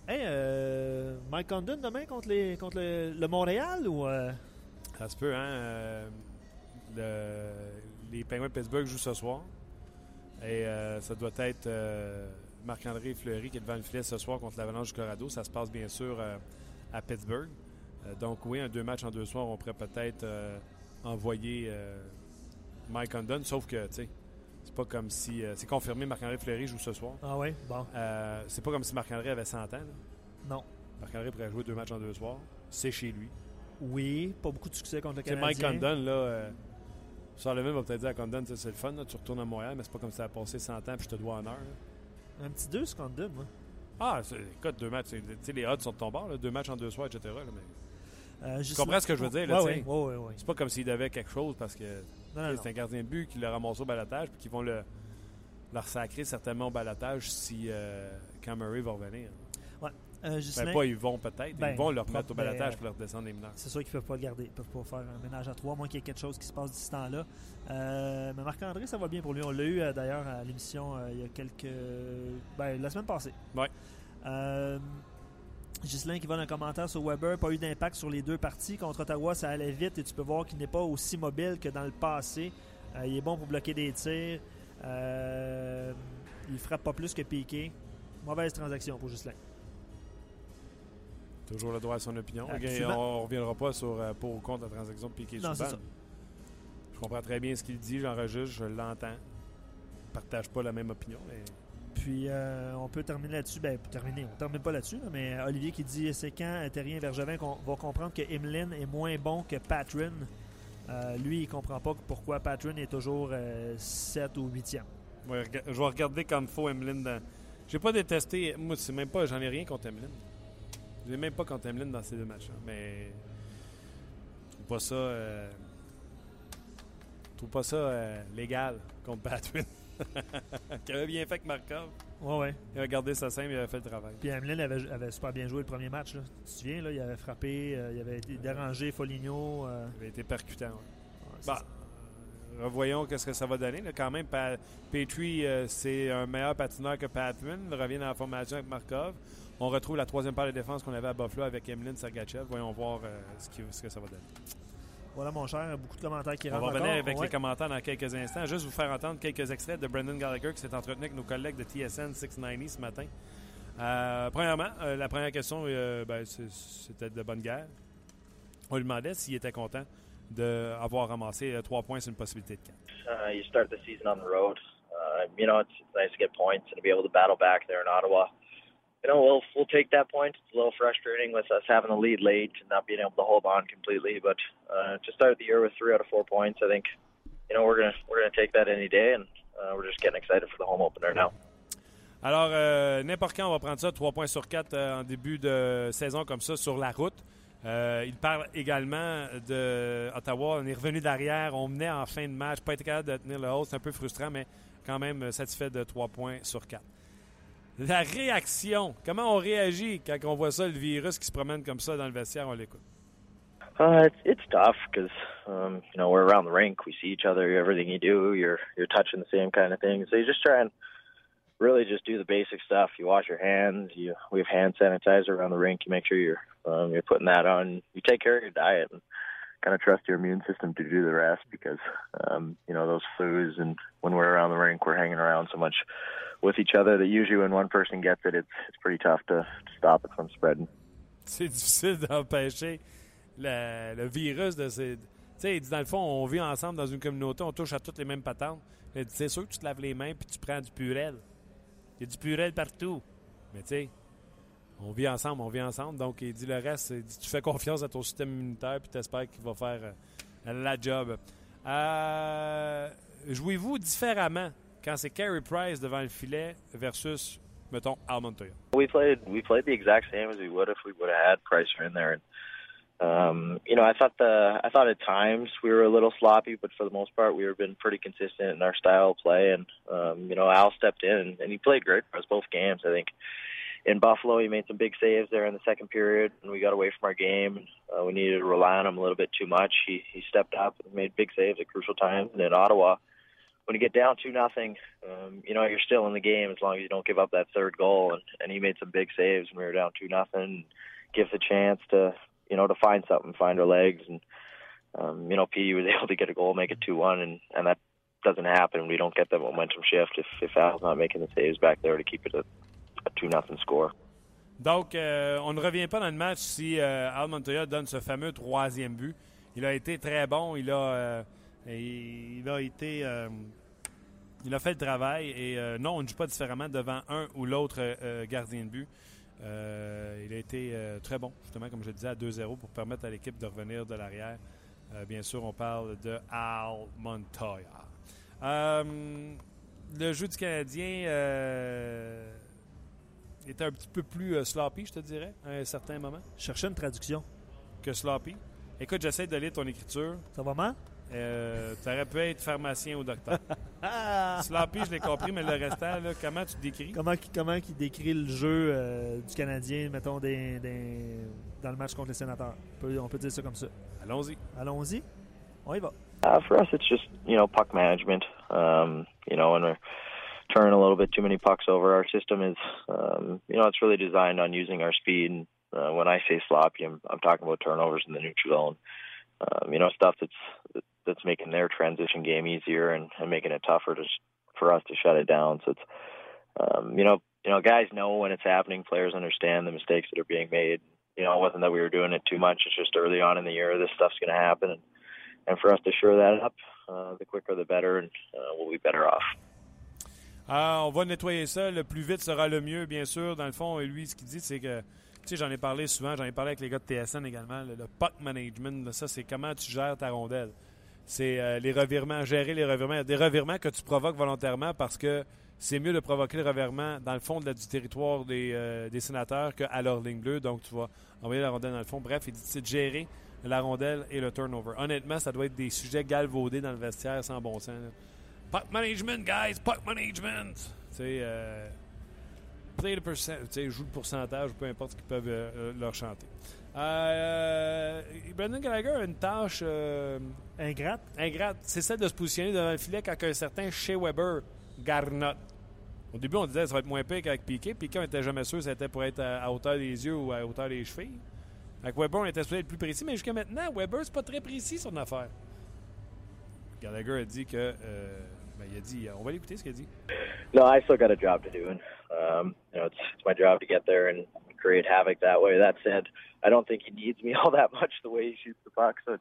Hey, euh, Mike Condon demain contre, les, contre le, le Montréal ou. euh,
Ça se peut, hein? le- les Penguins de Pittsburgh jouent ce soir. Et euh, ça doit être euh, Marc-André Fleury qui est devant le filet ce soir contre l'Avalanche du Colorado. Ça se passe bien sûr euh, à Pittsburgh. Donc oui, un deux matchs en deux soirs, on pourrait peut-être envoyer Mike Condon, sauf que, tu sais, c'est pas comme si... euh, c'est confirmé, Marc-André Fleury joue ce soir.
Ah ouais, bon.
Euh, c'est pas comme si Marc-André avait 100 ans. là.
Non.
Marc-André pourrait jouer deux matchs en deux soirs. C'est chez lui.
Oui, pas beaucoup de succès contre le
C'est
Canadien.
Mike Condon, là. Euh, Charlemagne va peut-être dire à Condon, c'est le fun, là, tu retournes à Montréal, mais c'est pas comme si ça a passé 100 ans puis je te dois honneur. là.
Un petit 2 sur Condon, moi.
Ah, c'est- écoute, deux matchs, tu sais, les odds sont de ton bord, là, deux matchs en deux soirs, etc. là, mais
Euh,
tu comprends
là-
ce que je veux dire, là,
Ouais, ouais.
C'est pas comme s'il devait quelque chose parce que c'est un gardien de but qui l'a ramassé au balatage puis qui vont le, leur sacrer certainement au balatage si euh, quand Murray va revenir.
Euh,
Ben, pas ils vont peut-être,
Ben,
ils vont le remettre au
ben,
balatage pour leur descendre les mineurs.
c'est sûr qu'ils peuvent pas le garder. Ils peuvent pas faire un ménage à trois, moins qu'il y ait quelque chose qui se passe d'ici ce temps-là. Euh, mais Marc-André, ça va bien pour lui. On l'a eu euh, d'ailleurs à l'émission euh, il y a quelques. Ben, la semaine passée.
Ouais.
Ghislain qui va dans un commentaire sur Weber, pas eu d'impact sur les deux parties. Contre Ottawa, ça allait vite et tu peux voir qu'il n'est pas aussi mobile que dans le passé. Il est bon pour bloquer des tirs. Il frappe pas plus que Piqué. Mauvaise transaction pour Ghislain.
Toujours le droit à son opinion. On ne reviendra pas sur euh, pour ou contre la transaction de Piquet
Non, ça.
Je comprends très bien ce qu'il dit, j'enregistre, je l'entends. Je partage pas la même opinion, mais
Puis euh, on peut terminer là-dessus. Ben, terminer, on termine pas là-dessus, là, mais Olivier qui dit c'est quand Terrien Bergevin qu'on va comprendre que Emeline est moins bon que Patron. Euh, lui, il comprend pas pourquoi Patron est toujours 7 ou 8e.
Ouais, rega- je vais regarder comme faut Emeline dans. J'ai pas détesté. Moi, c'est même pas. J'en ai rien contre Emeline. J'ai même pas contre Emeline dans ces deux matchs Mais. Je trouve pas ça. euh, Je trouve pas ça euh, légal contre Patwin. <laughs> Qui avait bien fait avec Markov.
Ouais, ouais.
Il a gardé sa scène, il avait fait le travail.
Puis Emeline avait, avait super bien joué le premier match. Là. Tu te souviens, là, il avait frappé, euh, il avait été dérangé Foligno. euh,
Il avait été percutant. ouais. Bah, revoyons qu'est-ce que ça va donner. là. Quand même, Pa- Petrie, euh, c'est un meilleur patineur que Patman. Il revient dans la formation avec Markov. On retrouve la troisième paire de défense qu'on avait à Buffalo avec Emeline Sergachev. Voyons voir euh, ce, qui- ce que ça va donner.
Voilà, mon cher, beaucoup de commentaires qui
On va
rentrent
revenir avec
Ouais.
les commentaires dans quelques instants. Juste vous faire entendre quelques extraits de Brendan Gallagher qui s'est entretenu avec nos collègues de TSN 690 ce matin. Euh, premièrement, euh, la première question, euh, ben, c'est- c'était de bonne guerre. On lui demandait s'il était content d'avoir ramassé euh, trois points sur une possibilité de quatre.
uh, you start the season on the road. Uh, you know, it's, it's nice to get points and to be able to battle back there in Ottawa. You know, we'll we'll take that point. It's a little frustrating with us having the lead late and not being able to hold on completely. But uh, to start the year with three out of four points, I think you know we're gonna we're gonna take that any day, and uh, we're just getting excited for the home opener now.
Alors, euh, n'importe quand, on va prendre ça, 3 points sur 4 euh, en début de saison comme ça sur la route. Euh, il parle également de Ottawa. On est revenu derrière. On menait en fin de match. Pas été capable de tenir le haut. C'est un peu frustrant, mais quand même satisfait de 3 points sur 4. La réaction. Comment on réagit quand on voit ça, le virus qui se promène comme ça dans le vestiaire? On l'écoute.
Uh, it's, it's tough because um, you know we're around the rink. We see each other. Everything you do, you're you're touching the same kind of thing. So you just try and really just do the basic stuff. You wash your hands. You we have hand sanitizer around the rink. You make sure you're um, you're putting that on. You take care of your diet and kind of trust your immune system to do the rest because um, you know those flus and when we're around the rink, we're hanging around so much with each other that usually when one person gets it, it's it's pretty tough to, to stop it from spreading.
C'est <laughs> difficile d'empêcher le, le virus de ces. Tu sais, dans le fond, on vit ensemble dans une communauté, on touche à toutes les mêmes patentes. C'est sûr que tu te laves les mains puis tu prends du purel. Il y a du purel partout. Mais tu sais, on vit ensemble, on vit ensemble. Donc, il dit le reste, il dit, tu fais confiance à ton système immunitaire puis tu espères qu'il va faire euh, la job. Euh, Jouez-vous différemment? Quand c'est Carey Price devant le filet versus, mettons, Al Montoya?
We played we played the exact same as we would if we would have had Pricer in there. And, um, you know, I thought the I thought at times we were a little sloppy, but for the most part, we were been pretty consistent in our style of play. And um, you know, Al stepped in and he played great for us both games. I think in Buffalo, he made some big saves there in the second period, and we got away from our game. Uh, we needed to rely on him a little bit too much. He he stepped up and made big saves at crucial times. And in Ottawa, when you get down two nothing, um, you know you're still in the game as long as you don't give up that third goal. And and he made some big saves when we were down two nothing. Gives a chance to you know to find something, find our legs, and um, you know P was <laughs> able to get a goal, make it two one, and and that doesn't happen. We don't get that momentum shift if if Al's not making the saves back there to keep it a, a two nothing score.
Donc, euh, on ne revient pas dans le match si euh, Al Montoya donne ce fameux troisième but. Il a été très bon. Il a, euh, il a été. euh, il a fait le travail. Et euh, non, on ne joue pas différemment devant un ou l'autre euh, gardien de but. Il a été très bon, justement, comme je le disais, à 2-0 pour permettre à l'équipe de revenir de l'arrière. Bien sûr, on parle de Al Montoya. Le jeu du Canadien était un petit peu plus sloppy, je te dirais, à un certain moment,
Je cherchais une traduction.
que sloppy. Écoute, j'essaie de lire ton écriture.
Ça va mal?
Euh, tu aurais pu être pharmacien ou docteur. <laughs> sloppy, je l'ai compris, mais le restant, là, comment tu te décris?
Comment, comment il décrit le jeu euh, du Canadien, mettons, des- des- dans le match contre les sénateurs? On peut, on peut dire ça comme ça.
Allons-y.
Allons-y. On y va.
Uh, for us, it's just you know puck management. Um, you know, when we're turning a little bit too many pucks over, our system is um, you know it's really designed on using our speed. And uh, when I say sloppy, I'm, I'm talking about turnovers in the neutral zone. Um, you know, stuff that's that's making their transition game easier and, and making it tougher to sh- for us to shut it down. So it's um, you know you know guys know when it's happening. Players understand the mistakes that are being made. You know, it wasn't that we were doing it too much. It's just early on in the year, this stuff's going to happen. And, and for us to shore that up, uh, the quicker the better, and uh, we'll be better off.
Ah, on va nettoyer ça. Le plus vite sera le mieux, bien sûr. Dans le fond, lui, ce qu'il dit, c'est que, tu sais, j'en ai parlé souvent, j'en ai parlé avec les gars de TSN également, le, le puck management, là, ça, c'est comment tu gères ta rondelle. C'est euh, les revirements, gérer les revirements. Des revirements que tu provoques volontairement parce que c'est mieux de provoquer le revirement dans le fond du territoire des, euh, des sénateurs qu'à leur ligne bleue. Donc, tu vas envoyer la rondelle dans le fond. Bref, il dit c'est de gérer la rondelle et le turnover. Honnêtement, ça doit être des sujets galvaudés dans le vestiaire sans bon sens. là. Management, guys, puck management. Tu sais, euh, play the tu sais, joue le pourcentage, peu importe ce qu'ils peuvent euh, leur chanter. Euh, Brendan Gallagher a une tâche euh,
Ingrate.
ingrate, c'est celle de se positionner devant le filet quand un certain Shea Weber garnotte. Au début, on disait que ça va être moins pire qu'avec Piquet. Piquet, on n'était jamais sûr si c'était pour être à, à hauteur des yeux ou à hauteur des chevilles. Avec Weber, on était supposé être plus précis, mais jusqu'à maintenant, Weber, c'est pas très précis son affaire. Gallagher a dit que. euh, ben, il a dit. On va l'écouter ce qu'il a dit.
No, I still got a job to do, and um, you know, it's it's my job to get there and create havoc that way. That said, I don't think he needs me <laughs> all that much the way he shoots the puck. So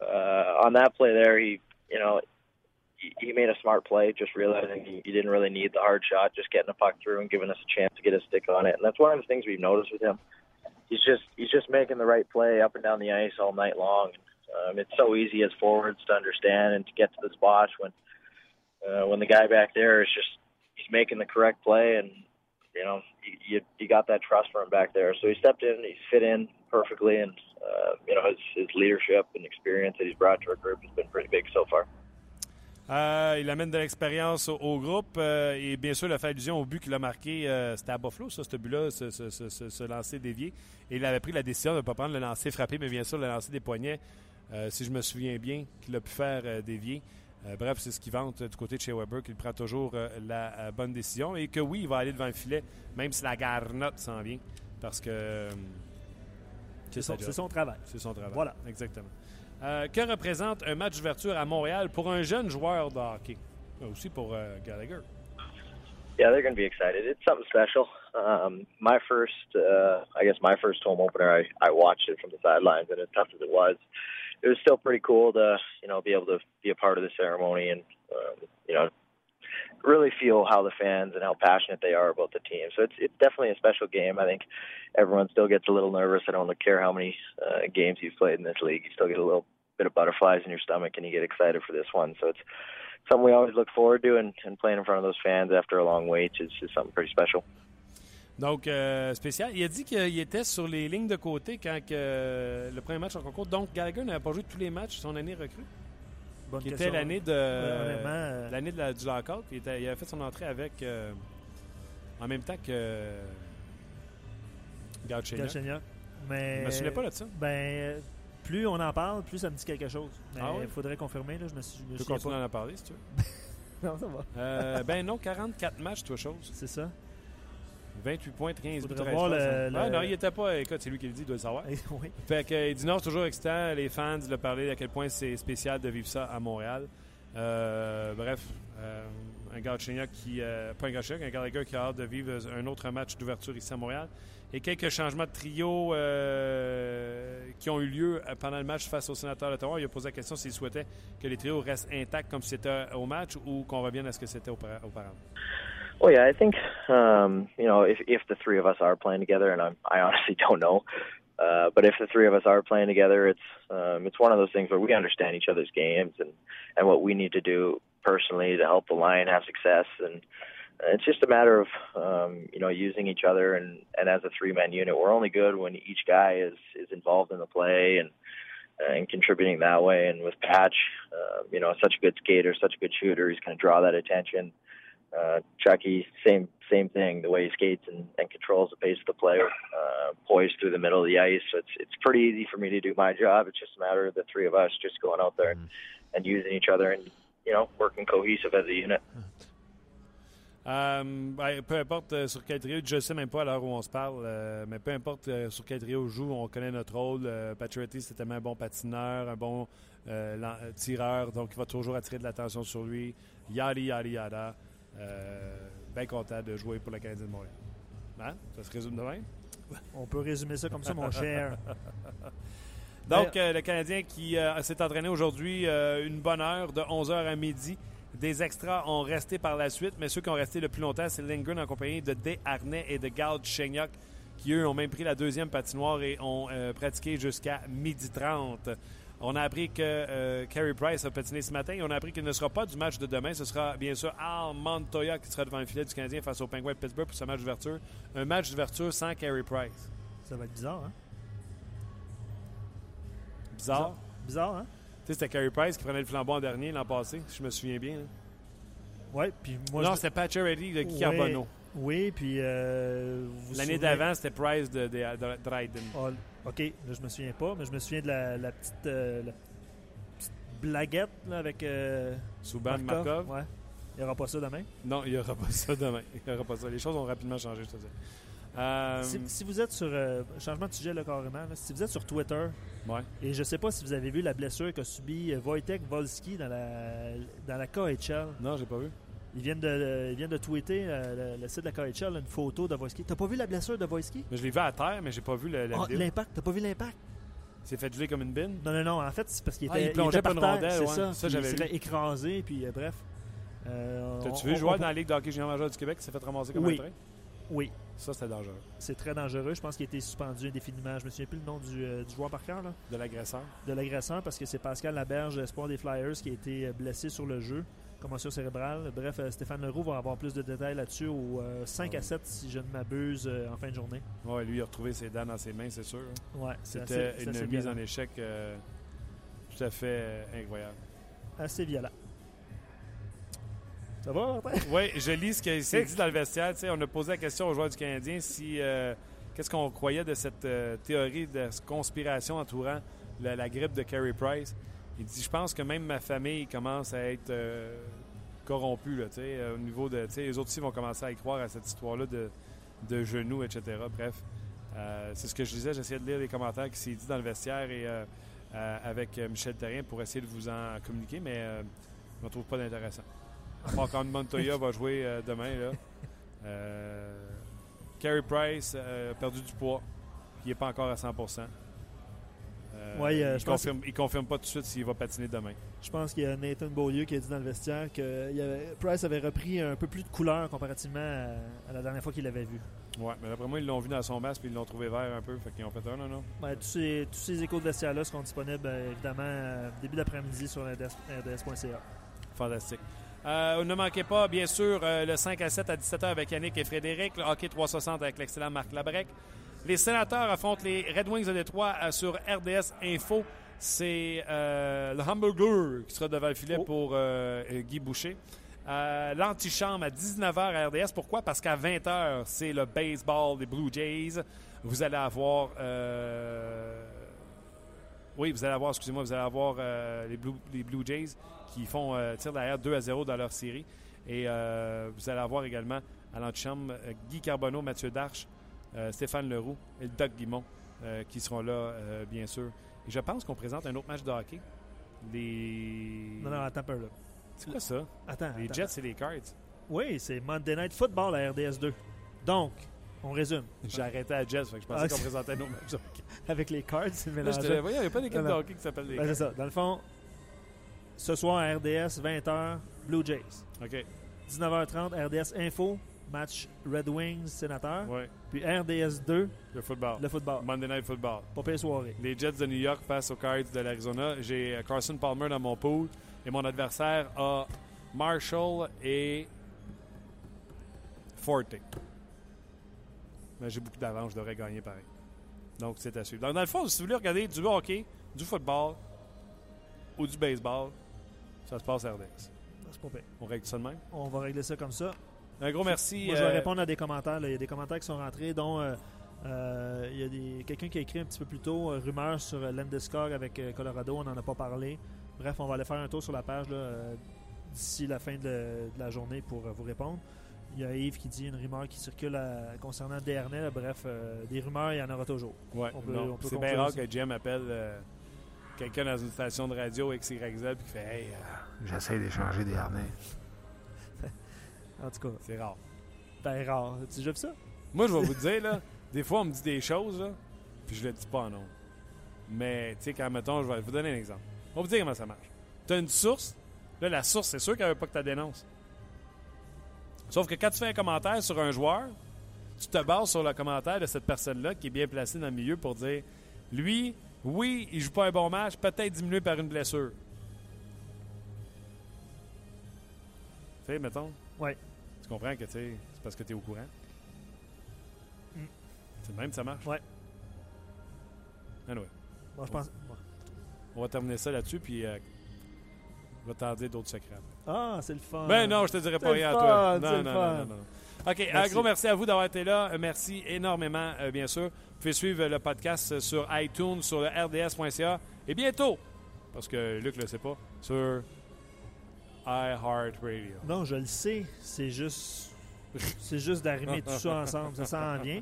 uh, on that play there, he you know he, he made a smart play, just realizing he, he didn't really need the hard shot, just getting the puck through and giving us a chance to get a stick on it. And that's one of the things we've noticed with him. He's just he's just making the right play up and down the ice all night long. Um, it's so easy as forwards to understand and to get to the spots when uh, when the guy back there is just he's making the correct play, and you know you you, got that trust for him back there. So he stepped in, he's fit in perfectly, and uh, you know his his leadership and experience that he's brought to our group has been pretty big so far.
Euh, il amène de l'expérience au, au groupe euh, et bien sûr, il a fait allusion au but qu'il a marqué. euh, C'était à Buffalo, ça, ce but-là, ce, ce, ce, ce- ce lancer dévié. Et il avait pris la décision de ne pas prendre le lancer frappé, mais bien sûr, le lancer des poignets, euh, si je me souviens bien, qu'il a pu faire euh, dévier. Euh, bref, c'est ce qu'il vante euh, du côté de chez Weber, qu'il prend toujours euh, la euh, bonne décision et que oui, il va aller devant le filet, même si la garnotte s'en vient, parce que euh,
C'est son,
job.
c'est son travail.
C'est son travail.
Voilà.
Exactement. Euh, que représente un match d'ouverture à Montréal pour un jeune joueur de hockey? Aussi pour euh, Gallagher.
Yeah, they're going to be excited. It's something special. Um, my first, uh, I guess, my first home opener, I, I watched it from the sidelines, and as tough as it was, it was still pretty cool to, you know, be able to be a part of the ceremony and, um, you know, really feel how the fans and how passionate they are about the team. So it's it's definitely a special game. I think everyone still gets a little nervous. I don't care how many uh, games you've played in this league. You still get a little bit of butterflies in your stomach, and you get excited for this one. So it's something we always look forward to, and, and playing in front of those fans after a long wait is just something pretty special.
Donc, euh, spécial. Il a dit qu'il était sur les lignes de côté quand euh, le premier match en concours. Donc, Gallagher n'avait pas joué tous les matchs son année recrue.
Bonne
Qui était l'année de
euh,
l'année de la- du lockout. Il, était- il avait fait son entrée avec euh, en même temps que Galchenyuk.
Mais,
Je me souviens pas de ça.
Ben, plus on en parle, plus ça me dit quelque chose. Mais
Ah
il
oui?
faudrait confirmer. Là, je me, suis, je
Tu peux
souviens
continuer à en parler si tu veux? <laughs>
Non, ça va.
Ben non, 44 matchs, toi chose.
C'est ça.
28 points, 15 buts,
Faudrait
13
voir
passes,
le-
hein.
le-
Ouais, non, il était pas. Écoute, c'est lui qui le dit, il doit le savoir. <laughs>
oui.
Fait que, non, c'est toujours excitant. Les fans le parler à quel point c'est spécial de vivre ça à Montréal. Euh, bref, euh, un Galchenyuk qui. euh, pas un Galchenyuk, un Gallagher qui a hâte de vivre un autre match d'ouverture ici à Montréal. Et quelques changements de trio euh, qui ont eu lieu pendant le match face au sénateur d'Ottawa. Il a posé la question s'il souhaitait que les trios restent intacts comme c'était au match ou qu'on revienne à ce que c'était aupa- auparavant.
Well, yeah, I think um, you know if if the three of us are playing together, and I'm, I honestly <laughs> don't know, uh, but if the three of us are playing together, it's um, it's one of those things where we understand each other's games and and what we need to do personally to help the line have success, and it's just a matter of um, you know using each other and and as a three man unit, we're only good when each guy is is involved in the play and and contributing that way. And with Patch, uh, you know, such a good skater, such a good shooter, he's going to draw that attention. Uh, Chucky, same same thing. The way he skates and, and controls the pace of the play, uh, poised through the middle of the ice. So it's it's pretty easy for me to do my job. It's just a matter of the three of us just going out there and, and using each other and you know working cohesive as a unit.
Euh, ben, peu importe euh, sur quel trio, je ne sais même pas à l'heure où on se parle, euh, mais peu importe euh, sur quel trio on joue, on connaît notre rôle. Euh, Pacioretty, c'est tellement un bon patineur, un bon euh, tireur, donc il va toujours attirer de l'attention sur lui. Yadi, yadi, yada. Euh, bien content de jouer pour le Canadien de Montréal. Hein? Ça se résume de même? <laughs>
On peut résumer ça comme ça, mon cher. <laughs>
Donc, euh, le Canadien qui euh, s'est entraîné aujourd'hui euh, une bonne heure, de 11h à midi. Des extras ont resté par la suite, mais ceux qui ont resté le plus longtemps, c'est Lindgren en compagnie de Desharnais et de Gald Chenyok, qui eux ont même pris la deuxième patinoire et ont pratiqué jusqu'à midi 30. On a appris que euh, Carey Price a patiné ce matin et on a appris qu'il ne sera pas du match de demain. Ce sera bien sûr Al Montoya qui sera devant le filet du Canadien face aux Penguins de Pittsburgh pour ce match d'ouverture. Un match d'ouverture sans Carey Price.
Ça va être bizarre, hein?
Bizarre.
Bizarre, hein?
Tu sais, c'était Carey Price qui prenait le flambeau en dernier l'an passé, si je me souviens bien. hein.
Ouais, puis moi.
non,
je-
c'était Pacioretty de
Oui.
Carbonneau.
Oui, puis. euh,
L'année
souvenez-
d'avant, c'était Price de, de, de Dryden.
Ah, ok, là, je me souviens pas, mais je me souviens de la, la petite, euh, la petite blaguette là, avec. Euh,
Souban Markov.
Ouais. Il n'y aura pas ça demain?
Non, il n'y aura pas ça demain. Il y aura pas ça. Les choses ont rapidement changé, je te dis. Euh,
Si, si vous êtes sur. euh, changement de sujet là, carrément. là, si vous êtes sur Twitter,
ouais.
et je sais pas si vous avez vu la blessure qu'a subi euh, Wojtek Wolski dans la, dans la KHL.
Non, j'ai pas vu.
Ils viennent de, ils viennent de tweeter euh, le, le site de la KHL une photo de Wolski. T'as pas vu la blessure de Wolski?
Mais je l'ai vu à terre, mais j'ai pas vu le, la
Ah, l'impact, t'as pas vu l'impact?
Il s'est fait geler comme une bine.
Non, non, non. En fait, c'est parce qu'il
Ah,
était,
il plongeait
était par
une
terre,
rondelle, ouais.
ça.
J'avais
Il s'est écraser, puis euh, bref. Euh,
T'as-tu vu
on-
joueur
on-
dans la Ligue d'hockey junior majeur du Québec qui s'est fait ramasser comme
Oui.
un train?
Oui,
Ça, c'était dangereux.
c'est très dangereux. Je pense qu'il a été suspendu indéfiniment. Je me souviens plus le nom du, euh, du joueur par cœur, là,
De l'agresseur.
de l'agresseur, parce que c'est Pascal Laberge, espoir des Flyers, qui a été blessé sur le jeu. Commotion cérébrale. Bref, euh, Stéphane Leroux va avoir plus de détails là-dessus au euh, 5 à 7, si je ne m'abuse, euh, en fin de journée.
Ouais, lui, il a retrouvé ses dents dans ses mains, c'est sûr. hein.
Ouais, c'est
C'était une mise
violent.
en échec euh, tout à fait euh, incroyable.
Assez violent. Ça va, Martin?
Oui, je lis ce qui s'est dit dans le vestiaire. On a posé la question aux joueurs du Canadien si euh, qu'est-ce qu'on croyait de cette euh, théorie de conspiration entourant la, la grippe de Carey Price. Il dit Je pense que même ma famille commence à être euh, corrompue là, euh, au niveau de. Les autres aussi vont commencer à y croire à cette histoire-là de, genoux, etc. Bref, euh, c'est ce que je disais. J'essayais de lire les commentaires qui s'est dit dans le vestiaire et avec Michel Terrien pour essayer de vous en communiquer, mais je ne trouve pas d'intéressant. Part quand Montoya va jouer demain. Là. Price a perdu du poids. Il n'est pas encore à 100 Euh,
Ouais, euh,
il
pense-
confirme, il confirme pas tout de suite s'il va patiner demain.
Je pense qu'il y a Nathan Beaulieu qui a dit dans le vestiaire que il y avait- Price avait repris un peu plus de couleur comparativement à, à la dernière fois qu'il l'avait vu.
Ouais, mais d'après moi, ils l'ont vu dans son masque puis ils l'ont trouvé vert un peu. Fait qu'ils ont fait ah, non,
tous, ces, tous ces échos de vestiaire-là seront disponibles euh, évidemment euh, début d'après-midi sur rds.ca.
Fantastique. Euh, ne manquez pas, bien sûr, euh, le 5 à 7 à 17h avec Yannick et Frédéric, le hockey 360 avec l'excellent Marc Labrec. Les sénateurs affrontent les Red Wings de Détroit euh, sur RDS Info. C'est euh, le Hamburger qui sera devant le filet
Oh.
pour euh, Guy Boucher. Euh, L'antichambre à 19h à RDS. Pourquoi? Parce qu'à 20h, c'est le baseball des Blue Jays. Vous allez avoir... oui, vous allez avoir, excusez-moi, vous allez avoir les, Blue, les Blue Jays qui font tir derrière 2 à 0 dans leur série. Et vous allez avoir également à l'antichambre Guy Carbonneau, Mathieu Darche, Stéphane Leroux et le Doc Guimont euh, qui seront là, euh, bien sûr. Et je pense qu'on présente un autre match de hockey. Les.
Non, non, attends un peu là.
C'est quoi ça?
Attends.
Les
attends.
Jets et les Cards.
Oui, c'est Monday Night Football à RDS 2. Donc, on résume.
J'ai arrêté à Jets, fait que je pensais
Ah,
qu'on
c'est-
présentait un autre match de hockey. <laughs>
Avec les Cards, c'est
Là,
mélangé.
j'étais, voyons, il n'y a pas d'équipe de hockey qui s'appelle les
Ben, c'est
Cards.
ça. Dans le fond, ce soir à RDS, 20h, Blue Jays.
OK,
19h30, RDS Info, match Red Wings Sénateur.
ouais.
Puis RDS 2,
Le football.
le football.
Monday Night Football.
Pas pire soirée.
Les Jets de New York face aux Cards de l'Arizona. J'ai euh, Carson Palmer dans mon pool et mon adversaire a Marshall et Forte. Mais j'ai beaucoup d'avance, je devrais gagner pareil. Donc c'est à suivre. Donc, dans le fond, si vous voulez regarder du hockey, du football ou du baseball, ça se passe à RDS.
C'est pas pire.
On règle ça de même?
On va régler ça comme ça.
Un gros merci.
Moi, je vais
euh,
répondre à des commentaires. là. Il y a des commentaires qui sont rentrés, dont euh, euh, il y a des- quelqu'un qui a écrit un petit peu plus tôt euh, rumeur sur Landeskog avec euh, Colorado. On n'en a pas parlé. Bref, on va aller faire un tour sur la page là, euh, d'ici la fin de, de la journée pour euh, vous répondre. Il y a Yves qui dit une rumeur qui circule euh, concernant Dernay. là. Bref, euh, des rumeurs, il y en aura toujours.
Ouais,
On peut-
non,
on peut
c'est bien rare que Jim appelle euh, quelqu'un dans une station de radio XYZ puis qu'il fait Hey, euh,
J'essaie d'échanger des harnais.
En tout cas,
c'est rare.
ben rare. Tu déjà vu ça?
Moi, je vais vous dire, là, des fois, on me dit des choses, là, puis je le dis pas nom. Mais, tu sais, quand, mettons, je vais vous donner un exemple. On va vous dire comment ça marche. Tu as une source. Là, la source, c'est sûr qu'elle veut pas que tu la dénonces. Sauf que quand tu fais un commentaire sur un joueur, tu te bases sur le commentaire de cette personne-là qui est bien placée dans le milieu pour dire lui, oui, il joue pas un bon match, peut-être diminué par une blessure. Tu sais, mettons.
Ouais.
Comprends que c'est parce que tu es au courant.
Mm.
C'est le même que ça marche.
Ouais.
Anyway,
Bon, je pense.
on va terminer ça là-dessus, puis euh, je vais t'en dire d'autres secrets.
Ah, c'est le fun.
Ben non, je te dirai pas rien à toi. Non, non, non, non, non. OK, un gros merci à vous d'avoir été là. Euh, Merci énormément, euh, bien sûr. Vous pouvez suivre le podcast sur iTunes, sur le rds.ca et bientôt, parce que Luc ne le sait pas, sur iHeartRadio.
Non, je le sais. C'est juste. C'est juste d'arrimer tout ça ensemble. Ça s'en vient.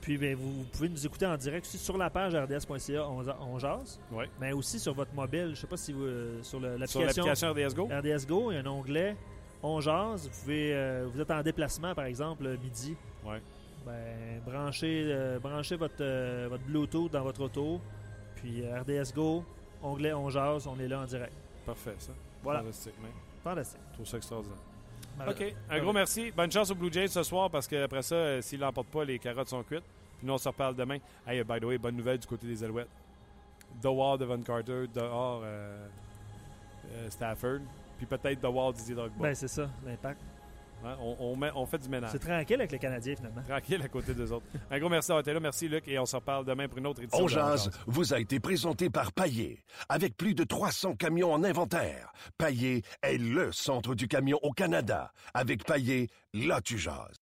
Puis ben, vous, vous pouvez nous écouter en direct aussi sur la page rds.ca on, on jase,
Oui.
mais aussi sur votre mobile. Je sais pas si vous euh, sur l'application
RDS Go.
RDS Go, il y a un onglet On jase. Vous pouvez euh, vous êtes en déplacement par exemple le midi.
Ouais.
Ben branchez euh, branchez votre euh, votre Bluetooth dans votre auto. Puis euh, RDS Go, onglet On jase, on est là en direct.
Parfait, ça.
Voilà.
Fantastique, mec.
Fantastique.
Je trouve ça extraordinaire. OK. Un gros merci. Bonne chance aux Blue Jays ce soir parce qu'après ça, euh, s'ils l'emportent pas, les carottes sont cuites. Puis nous, on se reparle demain. Hey, by the way, bonne nouvelle du côté des Alouettes. Dehors, Devon Carter, dehors, euh, euh, Stafford. puis peut-être de voir Didier Drogba.
Ben, c'est ça, l'impact.
Hein, on, on met- on fait du ménage.
C'est tranquille avec les Canadiens, finalement.
Tranquille à côté des autres. Un gros merci d'avoir été là. Merci, Luc. Et on se reparle demain pour une autre édition.
On jase vous a été présenté par Paillé. Avec plus de 300 camions en inventaire, Paillé est le centre du camion au Canada. Avec Paillé, là tu jases.